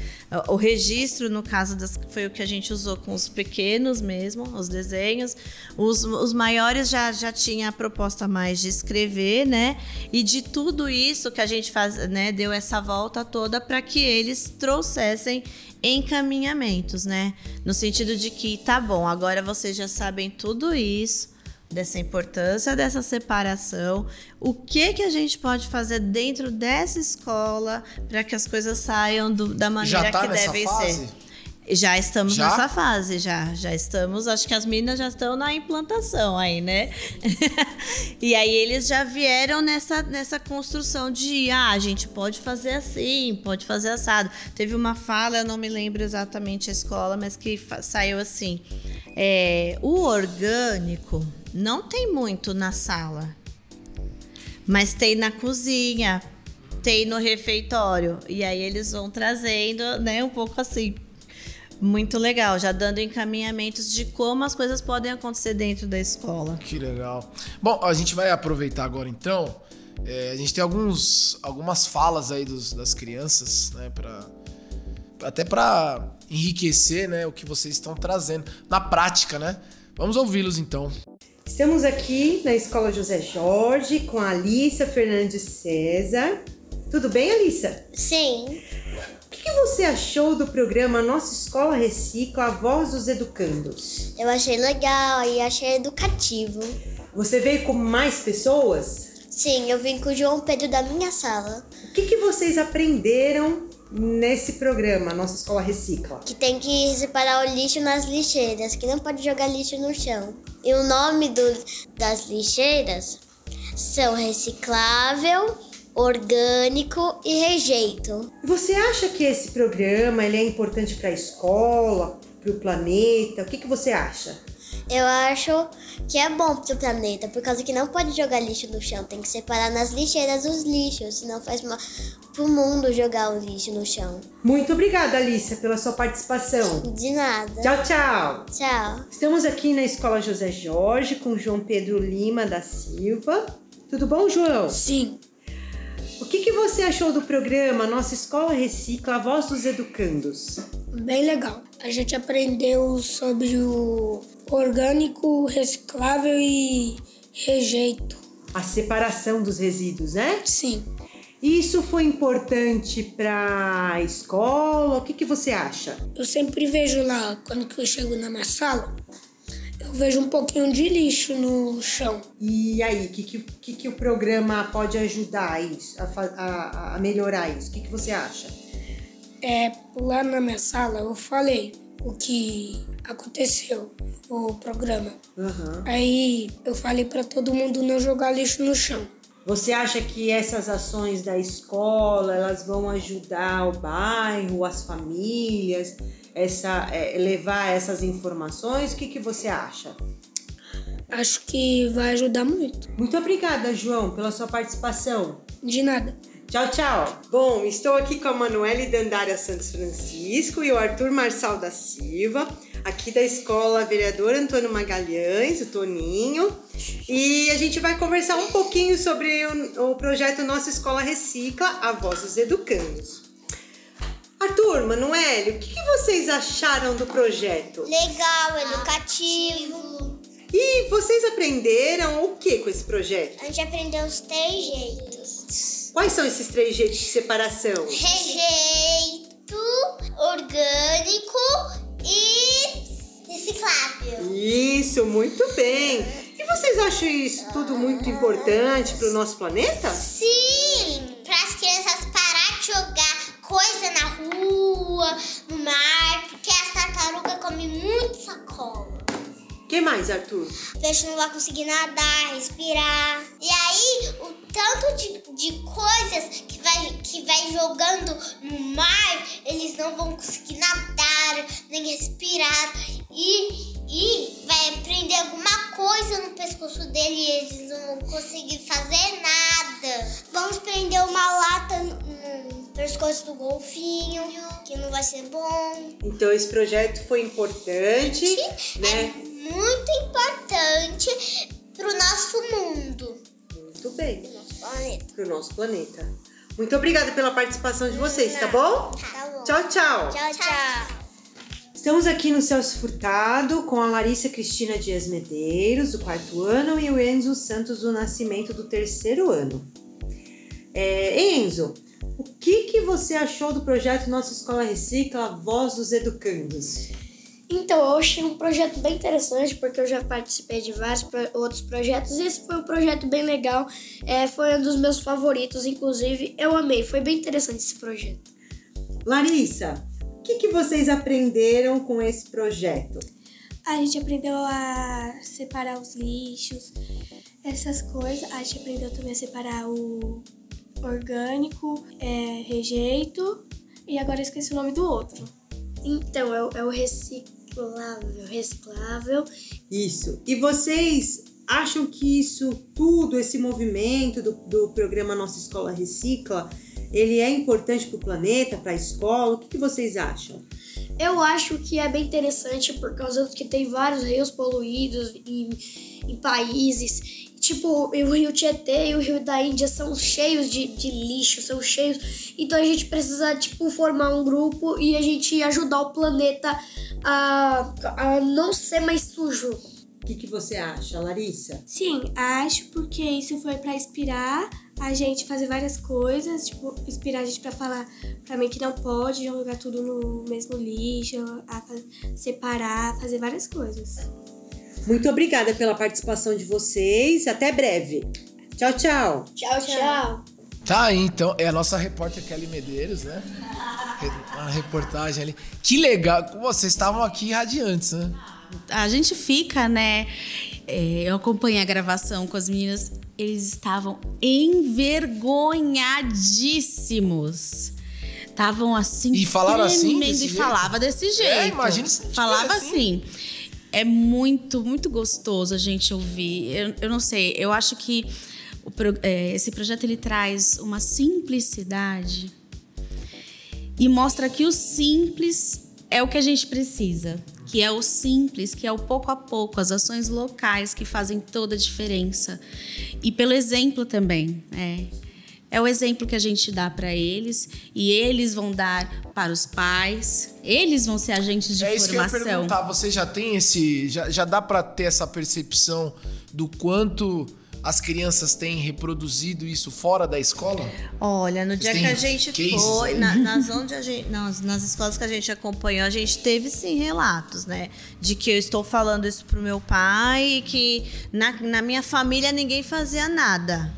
O registro, no caso, das, foi o que a gente usou com os pequenos mesmo, os desenhos. Os, os maiores já, já tinha a proposta mais de escrever, né? E de tudo isso que a gente faz, né, deu essa volta toda para que eles trouxessem encaminhamentos, né? No sentido de que, tá bom, agora vocês já sabem tudo isso, dessa importância dessa separação, o que que a gente pode fazer dentro dessa escola para que as coisas saiam do, da maneira tá que devem fase? ser. Já estamos já? nessa fase, já. Já estamos, acho que as meninas já estão na implantação aí, né? e aí eles já vieram nessa, nessa construção de, ah, a gente pode fazer assim, pode fazer assado. Teve uma fala, eu não me lembro exatamente a escola, mas que saiu assim. É, o orgânico não tem muito na sala, mas tem na cozinha, tem no refeitório. E aí eles vão trazendo, né, um pouco assim, muito legal, já dando encaminhamentos de como as coisas podem acontecer dentro da escola. Que legal. Bom, a gente vai aproveitar agora então. É, a gente tem alguns, algumas falas aí dos, das crianças, né, para até para enriquecer, né, o que vocês estão trazendo na prática, né? Vamos ouvi-los então. Estamos aqui na Escola José Jorge com a Alissa Fernandes César. Tudo bem, Alissa? Sim que você achou do programa Nossa Escola Recicla, a voz dos educandos? Eu achei legal e achei educativo. Você veio com mais pessoas? Sim, eu vim com o João Pedro da minha sala. O que, que vocês aprenderam nesse programa, Nossa Escola Recicla? Que tem que separar o lixo nas lixeiras, que não pode jogar lixo no chão. E o nome do, das lixeiras são reciclável, orgânico e rejeito. Você acha que esse programa ele é importante para a escola, para o planeta? O que, que você acha? Eu acho que é bom para o planeta, por causa que não pode jogar lixo no chão, tem que separar nas lixeiras os lixos, senão faz mal para o mundo jogar o lixo no chão. Muito obrigada, Alicia, pela sua participação. De nada. Tchau, tchau. Tchau. Estamos aqui na Escola José Jorge com João Pedro Lima da Silva. Tudo bom, João? Sim. O que, que você achou do programa Nossa Escola Recicla, a voz dos educandos? Bem legal. A gente aprendeu sobre o orgânico, reciclável e rejeito. A separação dos resíduos, né? Sim. Isso foi importante para a escola? O que, que você acha? Eu sempre vejo lá, quando eu chego na minha sala, eu vejo um pouquinho de lixo no chão. E aí, o que, que, que, o programa pode ajudar a, isso, a, a, a melhorar isso? O que, que você acha? É, lá na minha sala eu falei o que aconteceu no programa. Aham. Aí eu falei pra todo mundo não jogar lixo no chão. Você acha que essas ações da escola elas vão ajudar o bairro, as famílias, essa, é, levar essas informações? O que, que você acha? Acho que vai ajudar muito. Muito obrigada, João, pela sua participação. De nada. Tchau, tchau. Bom, estou aqui com a Manuele Dandária Santos Francisco e o Arthur Marçal da Silva, aqui da Escola Vereador Antônio Magalhães, o Toninho. E a gente vai conversar um pouquinho sobre o, o projeto Nossa Escola Recicla, a voz dos educandos. Arthur, Manuele, o que, que vocês acharam do projeto? Legal, educativo. E vocês aprenderam o que com esse projeto? A gente aprendeu os três jeitos: Quais são esses três jeitos de separação? rejeito, orgânico e reciclável. Isso, muito bem. E vocês acham isso tudo muito importante para o nosso planeta? Sim, para as crianças parar de jogar coisa na rua, no mar, porque as tartarugas comem muito sacola. O que mais, Arthur? O peixe não vai conseguir nadar, respirar. E aí, o tanto de, de coisas que vai, que vai jogando no mar, eles não vão conseguir nadar, nem respirar. E, e vai prender alguma coisa no pescoço dele e eles não vão conseguir fazer nada. Vamos prender uma lata no, no pescoço do golfinho, que não vai ser bom. Então esse projeto foi importante, É né? Muito importante pro nosso mundo, Muito bem, pro nosso planeta. para o nosso planeta. Muito obrigada pela participação de vocês, tá bom? Tá bom. Tchau, tchau. Tchau, tchau. Estamos aqui no Celso Furtado com a Larissa Cristina Dias Medeiros, do quarto ano, e o Enzo Santos do Nascimento, do terceiro ano. É, Enzo, o que, que você achou do projeto Nossa Escola Recicla, Voz dos Educandos? Então, eu achei um projeto bem interessante, porque eu já participei de vários pro- outros projetos, e esse foi um projeto bem legal, é, foi um dos meus favoritos, inclusive, eu amei, foi bem interessante esse projeto. Larissa, o que, que vocês aprenderam com esse projeto? A gente aprendeu a separar os lixos, essas coisas. A gente aprendeu também a separar o orgânico, é, rejeito e agora eu esqueci o nome do outro. Então, é, o- é o reciclável, reciclável, Isso. E vocês acham que isso tudo, esse movimento do, do programa Nossa Escola Recicla, ele é importante para o planeta, para a escola? O que, que vocês acham? Eu acho que é bem interessante por causa que tem vários rios poluídos em, em países. Tipo, o rio Tietê e o rio da Índia são cheios de, de lixo, são cheios. Então a gente precisa, tipo, formar um grupo e a gente ajudar o planeta a, a não ser mais sujo. O que, que você acha, Larissa? Sim, acho porque isso foi pra inspirar a gente fazer várias coisas, tipo, inspirar a gente pra falar pra mim que não pode jogar tudo no mesmo lixo, a separar, fazer várias coisas. Muito obrigada pela participação de vocês. Até breve. Tchau, tchau. Tchau, tchau. Tá aí, então. É a nossa repórter Kelly Medeiros, né? Uma reportagem ali. Que legal. Vocês estavam aqui radiantes, né? A gente fica, né? é, eu acompanhei a gravação com as meninas. Eles estavam envergonhadíssimos. Estavam assim. E falaram assim, tremendo, E jeito? falava desse jeito. É, imagina se Falava tivesse assim. É muito, muito gostoso a gente ouvir. Eu, eu não sei, eu acho que pro- é, esse projeto ele traz uma simplicidade e mostra que o simples é o que a gente precisa, que é o simples, que é o pouco a pouco, as ações locais que fazem toda a diferença. E pelo exemplo também, é. É o exemplo que a gente dá para eles e eles vão dar para os pais. Eles vão ser agentes de é isso que eu ia formação. perguntar. Você já tem esse. Já, já dá pra ter essa percepção do quanto as crianças têm reproduzido isso fora da escola? Olha, no dia Tem que a gente cases foi, na- nas, onde a gente, nas, nas escolas que a gente acompanhou, a gente teve sim relatos, né? De que eu estou falando isso pro meu pai e que na, na minha família ninguém fazia nada.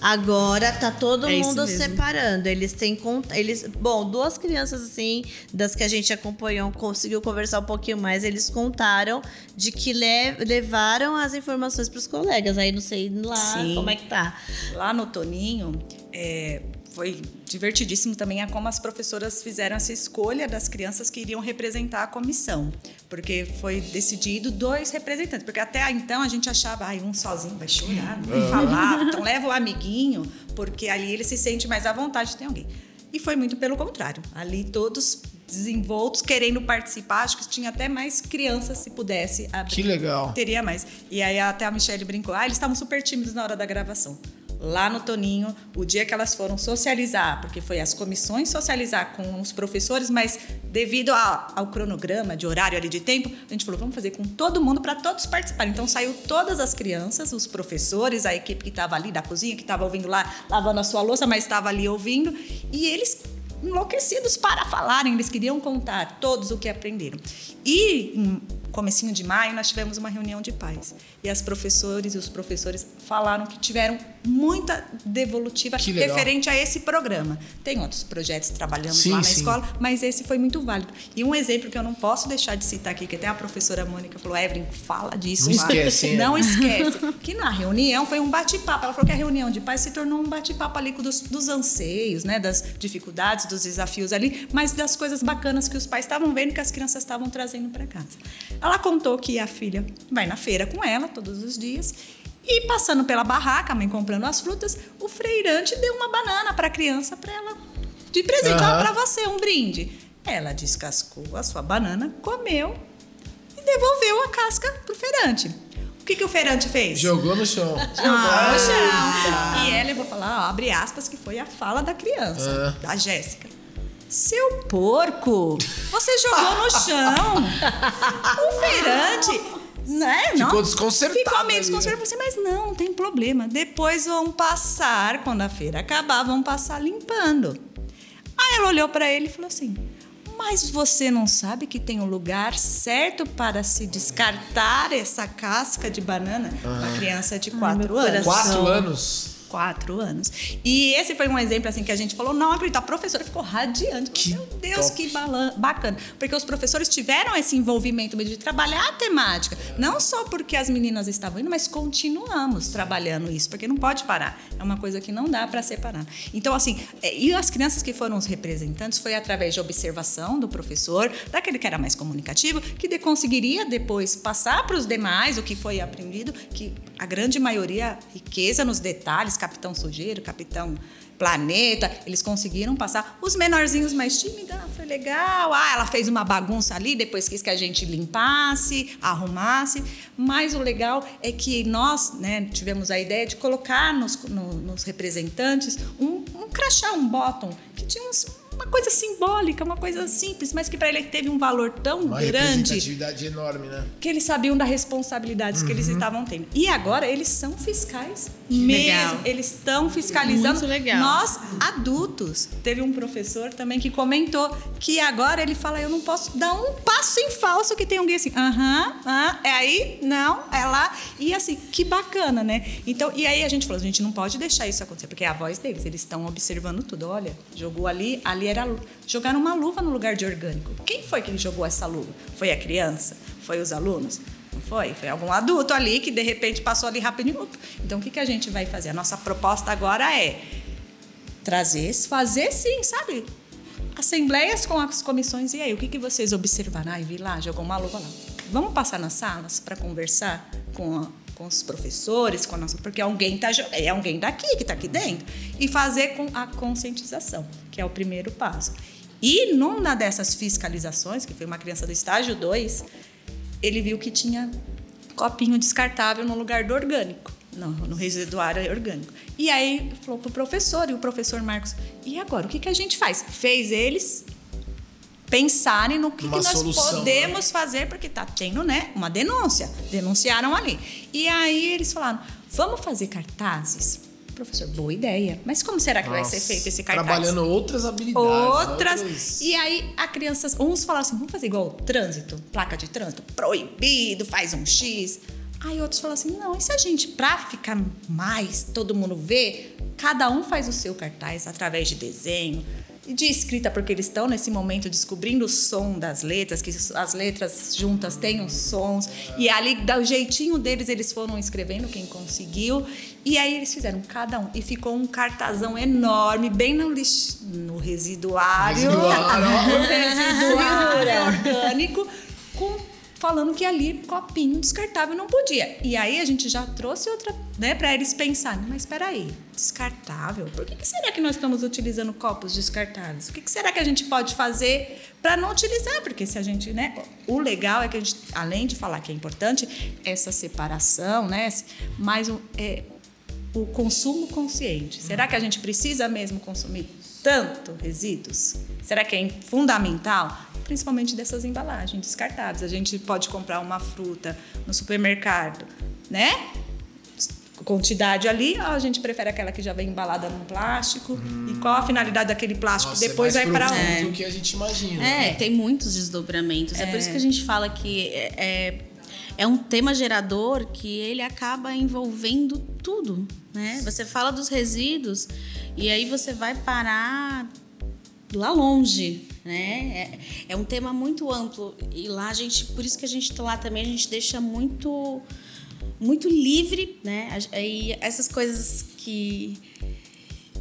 Agora tá todo É mundo separando. Eles têm cont- eles, bom, duas crianças assim, das que a gente acompanhou, conseguiu conversar um pouquinho mais, eles contaram de que le- levaram as informações para os colegas. Aí não sei lá Sim. como é que tá. Lá no Toninho, é, foi divertidíssimo também a como as professoras fizeram essa escolha das crianças que iriam representar a comissão. Porque foi decidido dois representantes. Porque até então a gente achava, ai, um sozinho vai chorar, não vai falar. Então leva o amiguinho, porque ali ele se sente mais à vontade de ter alguém. E foi muito pelo contrário. Ali todos desenvoltos, querendo participar. Acho que tinha até mais crianças, se pudesse abrir Que legal. teria mais. E aí até a Michelle brincou, ah, eles estavam super tímidos na hora da gravação. Lá no Toninho, o dia que elas foram socializar, porque foi as comissões socializar com os professores, mas devido a- ao cronograma de horário ali de tempo, a gente falou, vamos fazer com todo mundo para todos participarem. Então saiu todas as crianças, os professores, a equipe que estava ali da cozinha, que estava ouvindo lá, lavando a sua louça, mas estava ali ouvindo, e eles enlouquecidos para falarem, eles queriam contar todos o que aprenderam. E em comecinho de maio nós tivemos uma reunião de pais e as professores e os professores falaram que tiveram muita devolutiva referente a esse programa. Tem outros projetos trabalhando Sim, lá na sim. escola, mas esse foi muito válido. E um exemplo que eu não posso deixar de citar aqui, que até a professora Mônica falou, Evelyn, fala disso. Não lá." esquece, Não esquece. Que na reunião foi um bate-papo. Ela falou que a reunião de pais se tornou um bate-papo ali dos, dos anseios, né? Das dificuldades, dos desafios ali, mas das coisas bacanas que os pais estavam vendo que as crianças estavam trazendo para casa. Ela contou que a filha vai na feira com ela todos os dias. E passando pela barraca, a mãe comprando as frutas, o freirante deu uma banana para a criança para ela de presente, Aham. para você, um brinde. Ela descascou a sua banana, comeu e devolveu a casca pro feirante. O que, que o feirante fez? Jogou no chão. Jogou no chão. E ela, eu vou falar, ó, abre aspas, que foi a fala da criança, Ah. da Jéssica. Seu porco, você jogou no chão. O feirante, né? Ficou não, desconcertado Ficou meio desconcertado. Você, mas não, não tem problema. Depois vão passar, quando a feira acabar, vão passar limpando. Aí ela olhou para ele e falou assim: Mas você não sabe que tem um lugar certo para se descartar essa casca de banana? Uma criança de quatro meu anos. Quatro anos. Quatro anos. E esse foi um exemplo assim que a gente falou, não acredito, a professora ficou radiante. Que Meu Deus, top. que bacana. Porque os professores tiveram esse envolvimento de trabalhar a temática. Não só porque as meninas estavam indo, mas continuamos trabalhando isso, porque não pode parar. É uma coisa que não dá para separar. Então, assim, é, e as crianças que foram os representantes foi através de observação do professor, daquele que era mais comunicativo, que de- conseguiria depois passar para os demais o que foi aprendido, que a grande maioria, riqueza nos detalhes, capitão sujeiro, capitão planeta, eles conseguiram passar. Os menorzinhos mais tímidos, ah, foi legal. Ah, ela fez uma bagunça ali, depois quis que a gente limpasse, arrumasse. Mas o legal é que nós né, tivemos a ideia de colocar nos, no- nos representantes um, um crachá, um bottom, que tinha uns- uma coisa simbólica, uma coisa simples, mas que para ele teve um valor tão Uma grande representatividade enorme, né? que eles sabiam das responsabilidades que eles estavam tendo. E agora eles são fiscais mesmo. legal. Eles estão fiscalizando Muito legal. nós adultos. Teve um professor também que comentou que agora ele fala: eu não posso dar um passo em falso que tem alguém assim, aham, aham, é aí, não, é lá. E assim, que bacana, né? Então, e aí a gente falou: a gente não pode deixar isso acontecer, porque é a voz deles, eles estão observando tudo. Olha, jogou ali, ali era. Jogaram uma luva no lugar de orgânico. Quem foi que jogou essa luva? Foi a criança? Foi os alunos? Não foi? Foi algum adulto ali que de repente passou ali rapidinho. Então o que, que a gente vai fazer? A nossa proposta agora é trazer, fazer sim, sabe? Assembleias com as comissões. E aí, o que, que vocês observaram? Ai, vi lá, jogou uma luva lá. Vamos passar nas salas para conversar com, a- com os professores, com a nossa, porque alguém tá, é alguém daqui que está aqui dentro. E fazer com a conscientização, que é o primeiro passo. E numa dessas fiscalizações, que foi uma criança do estágio 2, ele viu que tinha copinho descartável no lugar do orgânico, no, no residuário orgânico. E aí falou pro professor, e o professor Marcos, e agora, o que, que a gente faz? Fez eles pensarem no que, que nós solução, podemos fazer, porque tá tendo, né, uma denúncia. Denunciaram ali. E aí eles falaram, vamos fazer cartazes? Professor, boa ideia. Mas como será que vai ser Nossa, feito esse cartaz? Trabalhando outras habilidades. Outras. outras- E aí a criança, uns falaram assim, vamos fazer igual o trânsito, placa de trânsito, proibido, faz um X. Aí outros falaram assim, não, e se a gente, pra ficar mais, todo mundo ver, cada um faz o seu cartaz através de desenho, de escrita, porque eles estão nesse momento descobrindo o som das letras, que as letras juntas têm os sons, e ali, do jeitinho deles, eles foram escrevendo quem conseguiu, e aí eles fizeram cada um, e ficou um cartazão enorme, bem no, lix... no residuário, Residuário. no residuário orgânico, com falando que ali copinho descartável não podia. E aí a gente já trouxe outra, né, para eles pensarem, mas espera aí, descartável? Por que, que, será que nós estamos utilizando copos descartáveis? O que, que será que a gente pode fazer para não utilizar? Porque se a gente, né, o legal é que a gente, além de falar que é importante essa separação, né, mas é, o consumo consciente. Será que a gente precisa mesmo consumir tanto resíduos? Será que é fundamental? principalmente dessas embalagens descartáveis. A gente pode comprar uma fruta no supermercado, né? Quantidade ali, ou a gente prefere aquela que já vem embalada num plástico? Hum. E qual a finalidade daquele plástico? Nossa, Depois é vai para onde? do que a gente imagina. É, tem muitos desdobramentos. É. é por isso que a gente fala que é, é, é um tema gerador que ele acaba envolvendo tudo, né? Você fala dos resíduos e aí você vai parar lá longe, né? É, é, um tema muito amplo e lá a gente, por isso que a gente tá lá também a gente deixa muito muito livre, né? E essas coisas que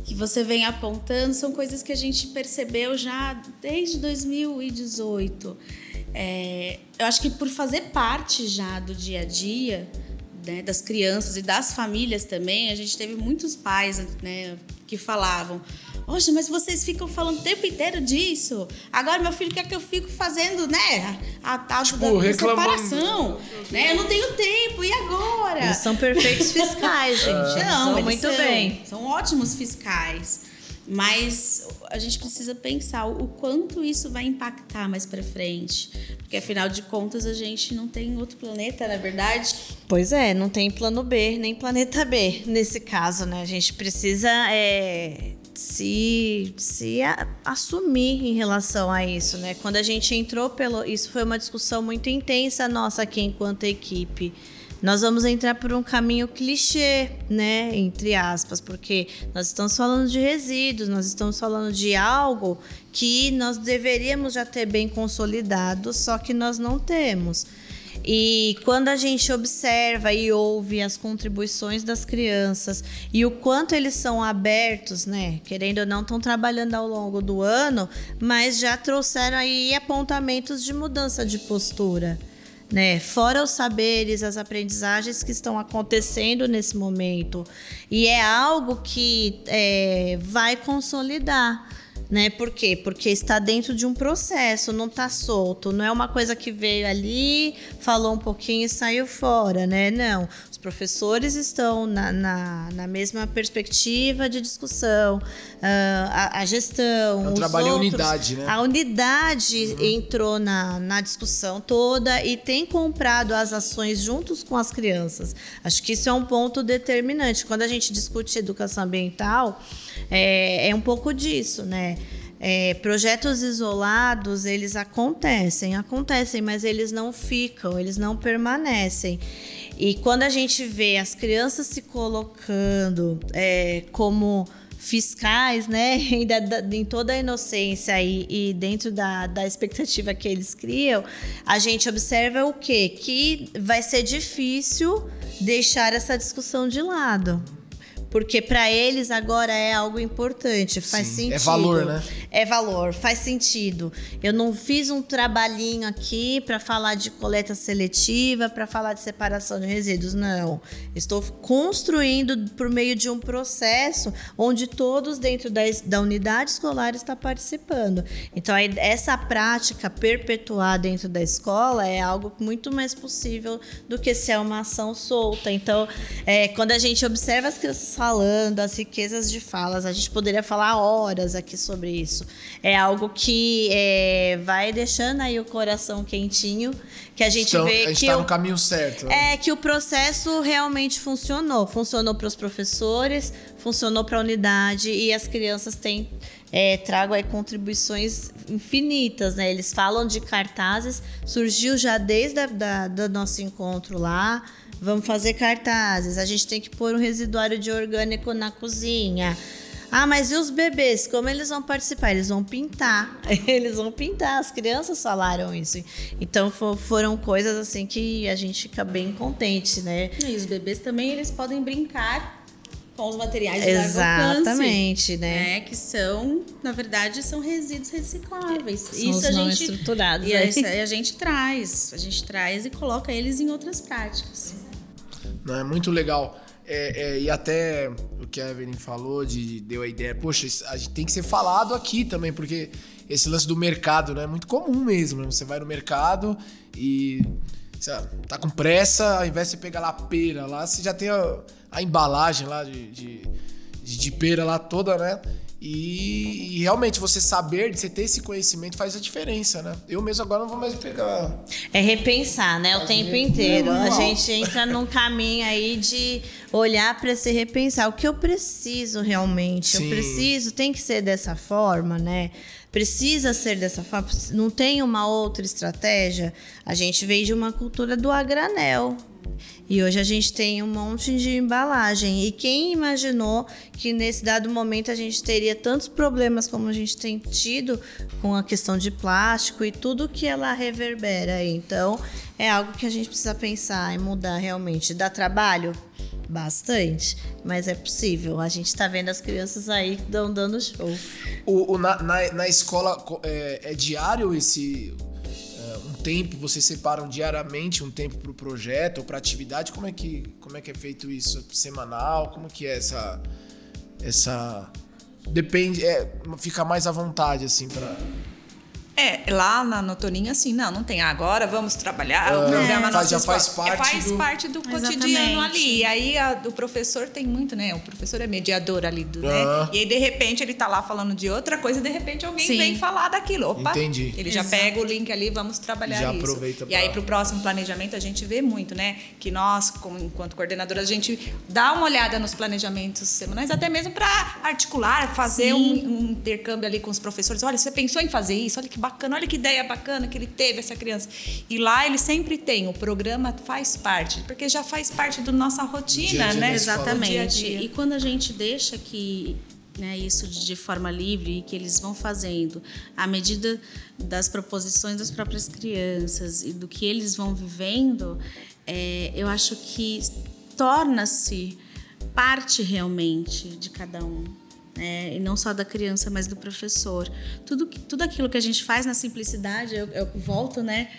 que você vem apontando são coisas que a gente percebeu já desde 2018. É, eu acho que por fazer parte já do dia a dia né, das crianças e das famílias também, a gente teve muitos pais né, que falavam: Poxa, mas vocês ficam falando o tempo inteiro disso. Agora meu filho quer que eu fique fazendo, né? A tal tipo, da separação. Né? Eu não tenho tempo, e agora? Eles são perfeitos fiscais, gente. Não, são muito são, bem. São ótimos fiscais. Mas a gente precisa pensar o quanto isso vai impactar mais para frente. Porque afinal de contas a gente não tem outro planeta, na é verdade. Pois é, não tem plano B nem planeta B nesse caso, né? A gente precisa é, se, se a, assumir em relação a isso, né? Quando a gente entrou pelo. Isso foi uma discussão muito intensa nossa aqui enquanto equipe. Nós vamos entrar por um caminho clichê, né? Entre aspas, porque nós estamos falando de resíduos, nós estamos falando de algo que nós deveríamos já ter bem consolidado, só que nós não temos. E quando a gente observa e ouve as contribuições das crianças e o quanto eles são abertos, né? Querendo ou não, estão trabalhando ao longo do ano, mas já trouxeram aí apontamentos de mudança de postura. Né? Fora os saberes, as aprendizagens que estão acontecendo nesse momento. E é algo que é, vai consolidar né? Por quê? Porque está dentro de um processo, não está solto, não é uma coisa que veio ali, falou um pouquinho e saiu fora, né? Não. Os professores estão na, na, na mesma perspectiva de discussão, uh, a, a, gestão. É um trabalho outros, em unidade, né? A unidade uhum. entrou na, na discussão toda e tem comprado as ações juntos com as crianças. Acho que isso é um ponto determinante. Quando a gente discute educação ambiental, é, é um pouco disso, né? É, projetos isolados, eles acontecem, acontecem, mas eles não ficam, eles não permanecem. E quando a gente vê as crianças se colocando é, como fiscais, né, em toda a inocência e, e dentro da, da expectativa que eles criam, a gente observa o quê? Que vai ser difícil deixar essa discussão de lado. Porque para eles agora é algo importante, faz Sim, sentido. É valor, né? É valor, faz sentido. Eu não fiz um trabalhinho aqui para falar de coleta seletiva, para falar de separação de resíduos, não. Estou construindo por meio de um processo onde todos dentro da, da unidade escolar estão participando. Então, essa prática perpetuar dentro da escola é algo muito mais possível do que ser uma ação solta. Então, é, quando a gente observa as crianças falando, as riquezas de falas. A gente poderia falar horas aqui sobre isso. É algo que é, vai deixando aí o coração quentinho, que a gente então, vê a gente que tá o, no caminho certo. Né? É que o processo realmente funcionou. Funcionou para os professores, funcionou para a unidade e as crianças têm é, trago aí contribuições infinitas, né? Eles falam de cartazes, surgiu já desde a, da, do nosso encontro lá, Vamos fazer cartazes. A gente tem que pôr um residuário de orgânico na cozinha. Ah, mas e os bebês? Como eles vão participar? Eles vão pintar. Eles vão pintar. As crianças falaram isso. Então foram coisas assim que a gente fica bem contente, né? E os bebês também eles podem brincar com os materiais de Exatamente, alcance, né? né? Que são, na verdade, são resíduos recicláveis. São isso a gente estruturados. E né? a, a gente traz, a gente traz e coloca eles em outras práticas. É muito legal. É, é, e até o que a Evelyn falou, de, deu a ideia, poxa, a gente tem que ser falado aqui também, porque esse lance do mercado né, é muito comum mesmo. Né? Você vai no mercado e você tá com pressa, ao invés de você pegar lá a pera lá, você já tem a, a embalagem lá de, de, de, pera lá toda, né? E, e, realmente você saber, você ter esse conhecimento faz a diferença, né? Eu mesmo agora não vou mais pegar. É repensar, né? O tempo inteiro. A gente entra num caminho aí de olhar para se repensar. O que eu preciso realmente? Sim. Eu preciso, tem que ser dessa forma, né? Precisa ser dessa forma. Não tem uma outra estratégia. A gente veio de uma cultura do agranel. E hoje a gente tem um monte de embalagem. E quem imaginou que nesse dado momento a gente teria tantos problemas como a gente tem tido com a questão de plástico e tudo que ela reverbera. Então, é algo que a gente precisa pensar e mudar realmente. Dá trabalho? Bastante, mas é possível. A gente está vendo as crianças aí dando show. O, o na, na, na, escola é, é diário esse tempo vocês separam diariamente um tempo para o projeto ou para atividade? Como é que como é que é feito isso? Semanal? Como que é essa essa depende é, fica mais à vontade assim para é, lá na, no Toninho, assim, não, não tem. Agora vamos trabalhar. o programa faz, já faz parte, é, faz do... parte do cotidiano ali. E aí a, o professor tem muito, né? O professor é mediador ali do, né? E aí, de repente, ele tá lá falando de outra coisa e de repente alguém Sim. vem falar daquilo. Opa, Entendi. Ele já Exato. pega o link ali, vamos trabalhar já isso. Aproveita pra... E aí, pro próximo planejamento, a gente vê muito, né? Que nós, como, enquanto coordenadoras, a gente dá uma olhada nos planejamentos semanais, até mesmo para articular, fazer um, um intercâmbio ali com os professores. Olha, você pensou em fazer isso? Olha que bacana, olha que ideia bacana que ele teve, essa criança. E lá ele sempre tem, o programa faz parte, porque já faz parte da nossa rotina, dia, né? Exatamente. Dia dia. E quando a gente deixa que né, isso de forma livre e que eles vão fazendo à medida das proposições das próprias crianças e do que eles vão vivendo, é, eu acho que torna-se parte realmente de cada um é, e não só da criança, mas do professor. Tudo, tudo aquilo que a gente faz na simplicidade, eu, eu volto, né,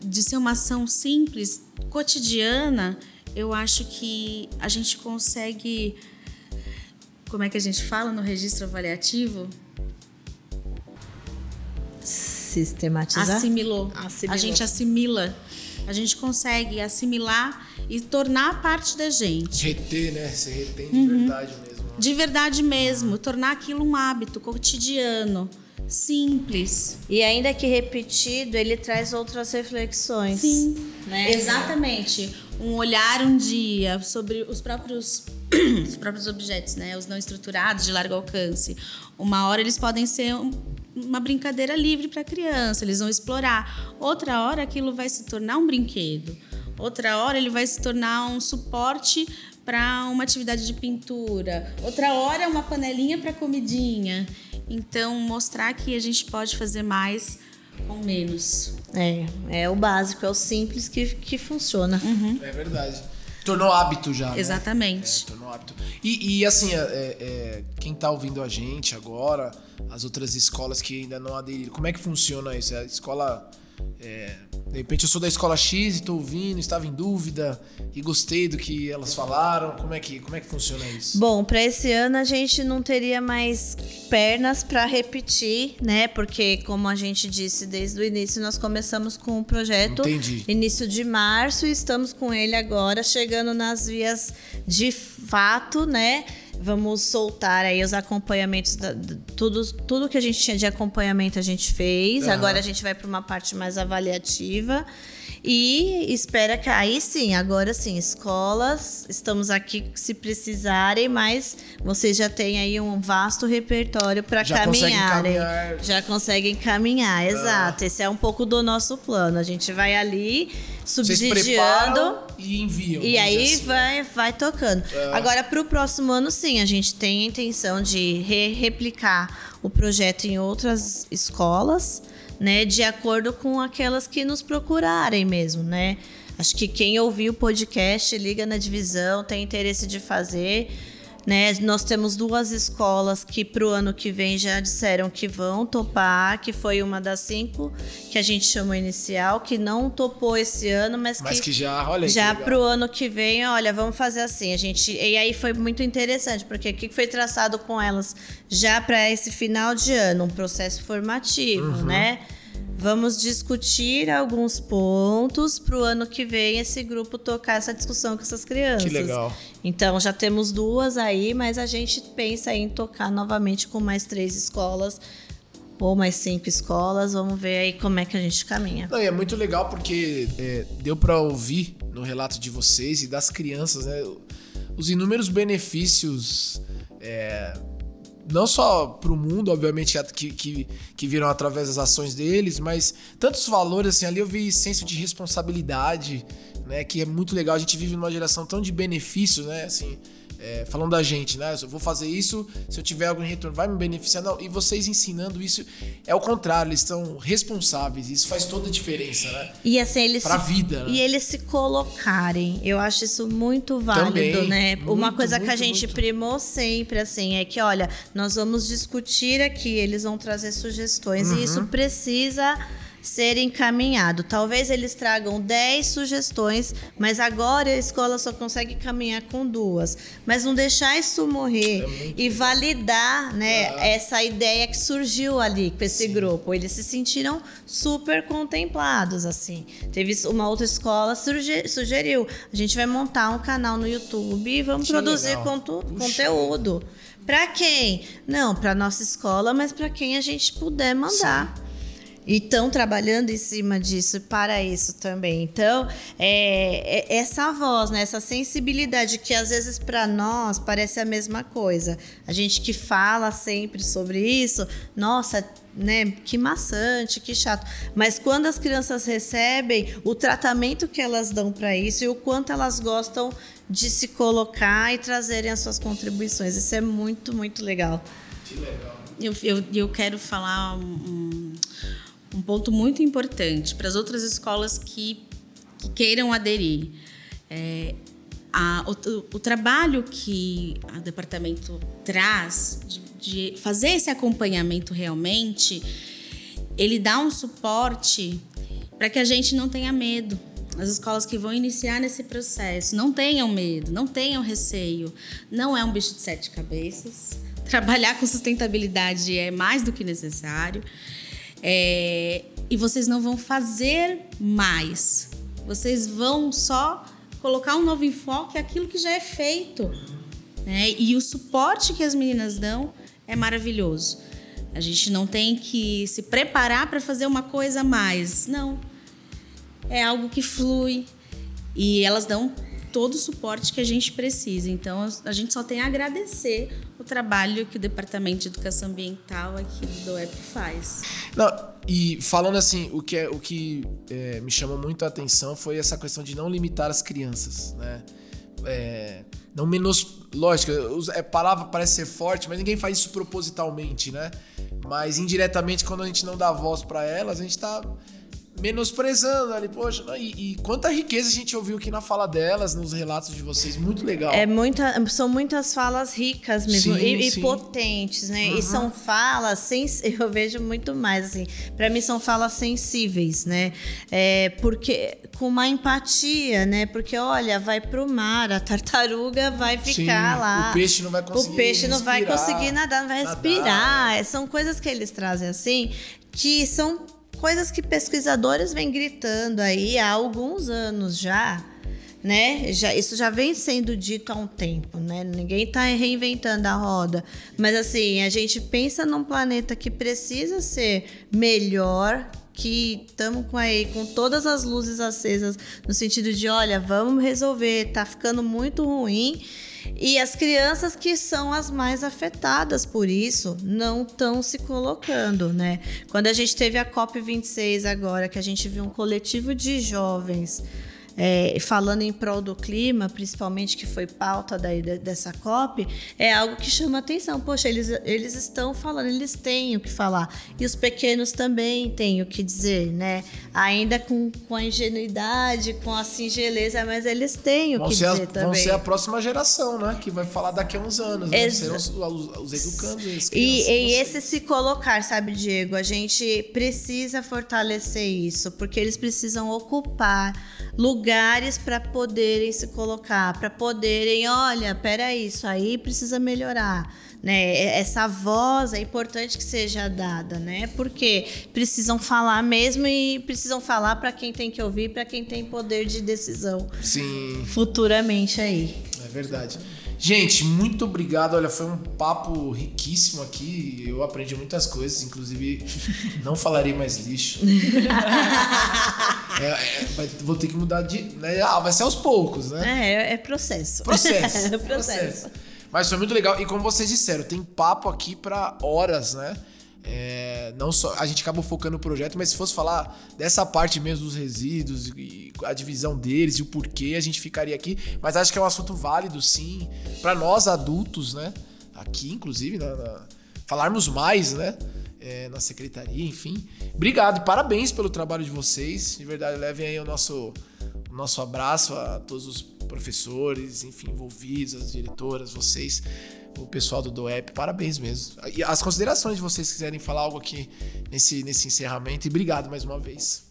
de ser uma ação simples, cotidiana, eu acho que a gente consegue. Como é que a gente fala no registro avaliativo? Sistematizar. Assimilou. Assimilou. A gente assimila. A gente consegue assimilar e tornar parte da gente. Reter, né? Você retém de uhum. verdade mesmo de verdade mesmo, tornar aquilo um hábito cotidiano, simples. E ainda que repetido, ele traz outras reflexões. Sim, né? exatamente. Um olhar um dia sobre os próprios os próprios objetos, né, os não estruturados de largo alcance. Uma hora eles podem ser uma brincadeira livre para a criança, eles vão explorar. Outra hora aquilo vai se tornar um brinquedo. Outra hora ele vai se tornar um suporte para uma atividade de pintura, outra hora uma panelinha para comidinha. Então, mostrar que a gente pode fazer mais com menos. É, é o básico, é o simples que, que funciona. Uhum. É verdade. Tornou hábito já. Né? Exatamente. Né? É, tornou hábito. E, e assim, é, é, quem está ouvindo a gente agora, as outras escolas que ainda não aderiram, como é que funciona isso? A escola é, de repente eu sou da escola X e estou ouvindo, estava em dúvida e gostei do que elas falaram. Como é que, como é que funciona isso? Bom, para esse ano a gente não teria mais pernas para repetir, né? Porque, como a gente disse desde o início, nós começamos com o projeto Entendi. início de março e estamos com ele agora chegando nas vias de fato, né? Vamos soltar aí os acompanhamentos, da, tudo, tudo que a gente tinha de acompanhamento a gente fez. Uhum. Agora a gente vai para uma parte mais avaliativa. E espera que aí sim, agora sim, escolas, estamos aqui se precisarem, mas vocês já têm aí um vasto repertório para caminharem. Caminhar. Já conseguem caminhar, ah. exato. Esse é um pouco do nosso plano. A gente vai ali subsidiando e enviam. E aí assim. vai, vai tocando. É. Agora, para o próximo ano, sim, a gente tem a intenção de re replicar o projeto em outras escolas né, de acordo com aquelas que nos procurarem mesmo, né? Acho que quem ouviu o podcast, liga na divisão, tem interesse de fazer, né? Nós temos duas escolas que para o ano que vem já disseram que vão topar, que foi uma das cinco que a gente chamou inicial, que não topou esse ano, mas, mas que, que, já, olha já para o ano que vem, olha, vamos fazer assim. A gente e aí foi muito interessante porque o que foi traçado com elas já para esse final de ano, um processo formativo, uhum. né? Vamos discutir alguns pontos para o ano que vem esse grupo tocar essa discussão com essas crianças. Que legal. Então já temos duas aí, mas a gente pensa em tocar novamente com mais três escolas ou mais cinco escolas. Vamos ver aí como é que a gente caminha. Não, é muito legal porque é, deu para ouvir no relato de vocês e das crianças, né, os inúmeros benefícios. É, não só para o mundo, obviamente, que, que, que viram através das ações deles, mas tantos valores, assim, ali eu vi senso de responsabilidade, né, que é muito legal. A gente vive numa geração tão de benefícios, né, assim, é, falando da gente, né? Eu vou fazer isso, se eu tiver algo em retorno, vai me beneficiar. Não, e vocês ensinando isso é o contrário, eles estão responsáveis. Isso faz toda a diferença, né? E assim, eles. Pra se, vida. Né? E eles se colocarem. Eu acho isso muito válido, Também, né? Muito, Uma coisa muito, que a gente muito. primou sempre, assim, é que, olha, nós vamos discutir aqui, eles vão trazer sugestões, uhum. e isso precisa ser encaminhado. Talvez eles tragam 10 sugestões, mas agora a escola só consegue caminhar com duas. Mas não deixar isso morrer é e validar né, ah. essa ideia que surgiu ali com esse Sim. grupo. Eles se sentiram super contemplados, assim. Teve uma outra escola sugeriu, a gente vai montar um canal no YouTube e vamos que produzir conto, conteúdo. Para quem? Não, para nossa escola, mas para quem a gente puder mandar. Sim e estão trabalhando em cima disso para isso também. Então, é, é essa voz, né, essa sensibilidade que às vezes para nós parece a mesma coisa. A gente que fala sempre sobre isso, nossa, né, que maçante, que chato. Mas quando as crianças recebem o tratamento que elas dão para isso e o quanto elas gostam de se colocar e trazerem as suas contribuições, isso é muito, muito legal. Que legal. Eu, eu, eu quero falar um, um ponto muito importante para as outras escolas que, que queiram aderir. É, a, o, o, trabalho que o departamento traz de, de fazer esse acompanhamento realmente, ele dá um suporte para que a gente não tenha medo. As escolas que vão iniciar nesse processo não tenham medo, não tenham receio. Não é um bicho de sete cabeças. Trabalhar com sustentabilidade é mais do que necessário. É, e vocês não vão fazer mais. Vocês vão só colocar um novo enfoque aquilo que já é feito. Né? E o suporte que as meninas dão é maravilhoso. A gente não tem que se preparar para fazer uma coisa a mais. Não. É algo que flui. E elas dão todo o suporte que a gente precisa. Então, a gente só tem a agradecer o trabalho que o Departamento de Educação Ambiental aqui do DOEP faz. Não, e falando assim, o que, é, o que é, me chama muito a atenção foi essa questão de não limitar as crianças, né? É, não menos. Lógico, a palavra parece ser forte, mas ninguém faz isso propositalmente, né? Mas indiretamente, quando a gente não dá voz para elas, a gente tá menosprezando ali, poxa, e, e, quanta riqueza a gente ouviu aqui na fala delas, nos relatos de vocês, muito legal. É muita, são muitas falas ricas mesmo sim, e, sim. e, potentes, né? Uhum. E são falas, sens, eu vejo muito mais assim, para mim são falas sensíveis, né? É, porque com uma empatia, né? Porque olha, vai pro mar, a tartaruga vai ficar sim, lá. O peixe não vai conseguir O peixe respirar, não vai conseguir nadar, não vai nadar, respirar. É. São coisas que eles trazem assim que são coisas que pesquisadores vêm gritando aí há alguns anos já, né? Já, isso já vem sendo dito há um tempo, né? Ninguém está reinventando a roda. Mas assim, a gente pensa num planeta que precisa ser melhor, que estamos com aí com todas as luzes acesas no sentido de, olha, vamos resolver, tá ficando muito ruim. E as crianças que são as mais afetadas por isso não estão se colocando, né? Quando a gente teve a COP 26 agora, que a gente viu um coletivo de jovens é, falando em prol do clima, principalmente que foi pauta daí dessa COP, é algo que chama atenção. Poxa, eles, eles estão falando, eles têm o que falar. E os pequenos também têm o que dizer, né? Ainda com, com a ingenuidade, com a singeleza, mas eles têm o vão que dizer a, também. Vão ser a próxima geração, né? Que vai falar daqui a uns anos. Né? Serão os, os, os educandos. E, e esse se colocar, sabe, Diego? A gente precisa fortalecer isso, porque eles precisam ocupar lugares para poderem se colocar, para poderem, olha, peraí, isso aí precisa melhorar. Né? Essa voz é importante que seja dada, né? Porque precisam falar mesmo e precisam falar para quem tem que ouvir, para quem tem poder de decisão. Sim. Futuramente aí. É verdade. Gente, muito obrigado. Olha, foi um papo riquíssimo aqui. Eu aprendi muitas coisas, inclusive não falarei mais lixo. é, é, vou ter que mudar de. Né? Ah, vai ser aos poucos, né? É, é processo. Processo. é processo. Mas foi muito legal. E como vocês disseram, tem papo aqui para horas, né? É, não só a gente acabou focando no projeto, mas se fosse falar dessa parte mesmo dos resíduos e a divisão deles e o porquê, a gente ficaria aqui. Mas acho que é um assunto válido, sim, para nós adultos, né? Aqui, inclusive, na, na, falarmos mais, né? É, na secretaria, enfim. Obrigado parabéns pelo trabalho de vocês. De verdade, levem aí o nosso, o nosso abraço a todos os professores, enfim, envolvidos, as diretoras, vocês o pessoal do DOEP, parabéns mesmo. E as considerações de vocês quiserem falar algo aqui nesse, nesse encerramento, e obrigado mais uma vez.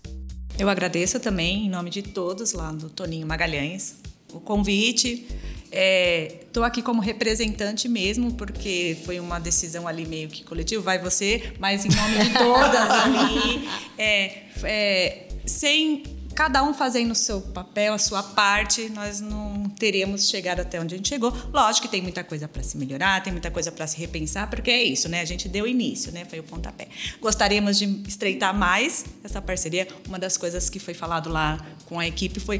Eu agradeço também, em nome de todos lá do Toninho Magalhães, o convite. Estou é, aqui como representante mesmo, porque foi uma decisão ali meio que coletiva, vai você, mas em nome de todas ali, é, é, sem cada um fazendo o seu papel, a sua parte, nós não teríamos chegado até onde a gente chegou. Lógico que tem muita coisa para se melhorar, tem muita coisa para se repensar, porque é isso, né? A gente deu início, né? Foi o pontapé. Gostaríamos de estreitar mais essa parceria. Uma das coisas que foi falado lá com a equipe foi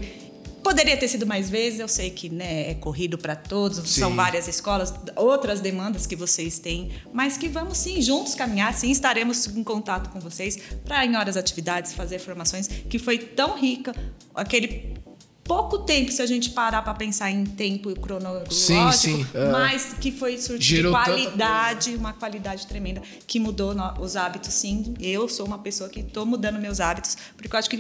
Poderia ter sido mais vezes, eu sei que né, é corrido para todos, sim. são várias escolas, outras demandas que vocês têm, mas que vamos sim juntos caminhar, sim, estaremos em contato com vocês para em horas atividades fazer formações que foi tão rica, aquele pouco tempo se a gente parar para pensar em tempo cronológico, sim, sim. É. mas que foi surtir qualidade, uma qualidade tremenda que mudou os hábitos, sim. Eu sou uma pessoa que estou mudando meus hábitos, porque eu acho que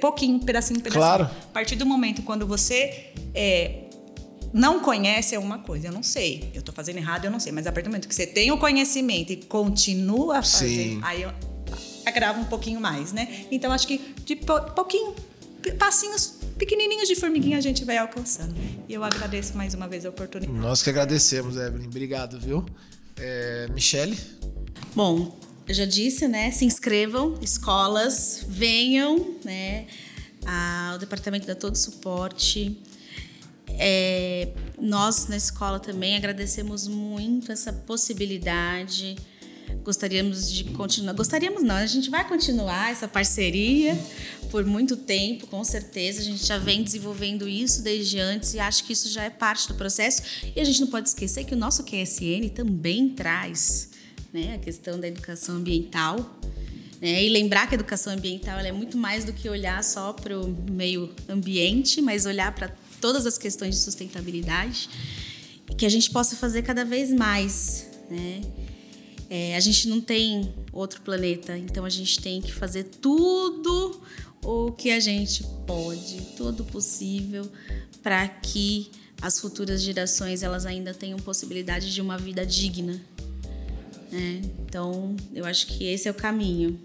pouquinho, pedacinho, pedacinho. Claro. A partir do momento quando você é, não conhece é uma coisa, eu não sei. Eu estou fazendo errado, eu não sei. Mas a partir do momento que você tem o conhecimento e continua a fazer, Sim. aí eu agrava um pouquinho mais, né? Então acho que de pouquinho, passinhos pequenininhos de formiguinha a gente vai alcançando. E eu agradeço mais uma vez a oportunidade. Nós que agradecemos, Evelyn. Obrigado, viu? É, Michele? Bom, eu já disse, né? Se inscrevam, escolas, venham, né? Ah, o departamento dá todo suporte. É, nós na escola também agradecemos muito essa possibilidade gostaríamos de continuar. Gostaríamos não, a gente vai continuar essa parceria por muito tempo, com certeza. A gente já vem desenvolvendo isso desde antes e acho que isso já é parte do processo. E a gente não pode esquecer que o nosso QSN também traz né, a questão da educação ambiental. Né? E lembrar que a educação ambiental é muito mais do que olhar só para o meio ambiente, mas olhar para todas as questões de sustentabilidade e que a gente possa fazer cada vez mais. Né? É, a gente não tem outro planeta, então a gente tem que fazer tudo o que a gente pode, todo possível, para que as futuras gerações elas ainda tenham possibilidade de uma vida digna. Né? Então, eu acho que esse é o caminho.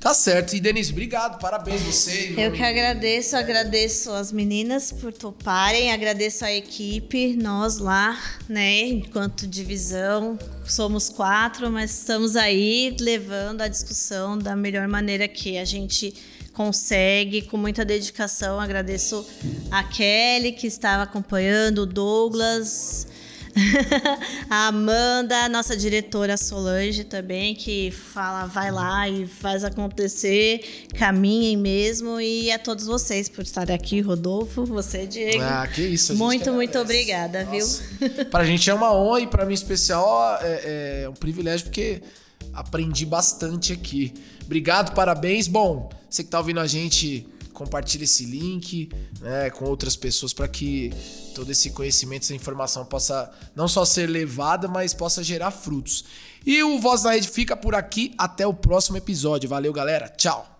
Tá certo. E Denise, obrigado. Parabéns você. Eu que agradeço, agradeço as meninas por toparem, agradeço a equipe, nós lá, né, enquanto divisão, somos quatro, mas estamos aí levando a discussão da melhor maneira que a gente consegue, com muita dedicação. Agradeço a Kelly que estava acompanhando, o Douglas, a Amanda, nossa diretora Solange também, que fala, vai lá e faz acontecer, caminhem mesmo. E a todos vocês por estarem aqui, Rodolfo, você, Diego. Ah, que isso. muito, muito obrigada, Nossa. viu? pra gente é uma honra e pra mim, em especial, é, é um privilégio, porque aprendi bastante aqui. Obrigado, parabéns. Bom, você que tá ouvindo a gente compartilhe esse link né, com outras pessoas para que todo esse conhecimento, essa informação possa não só ser levada, mas possa gerar frutos. E o Voz da Rede fica por aqui. Até o próximo episódio. Valeu, galera. Tchau.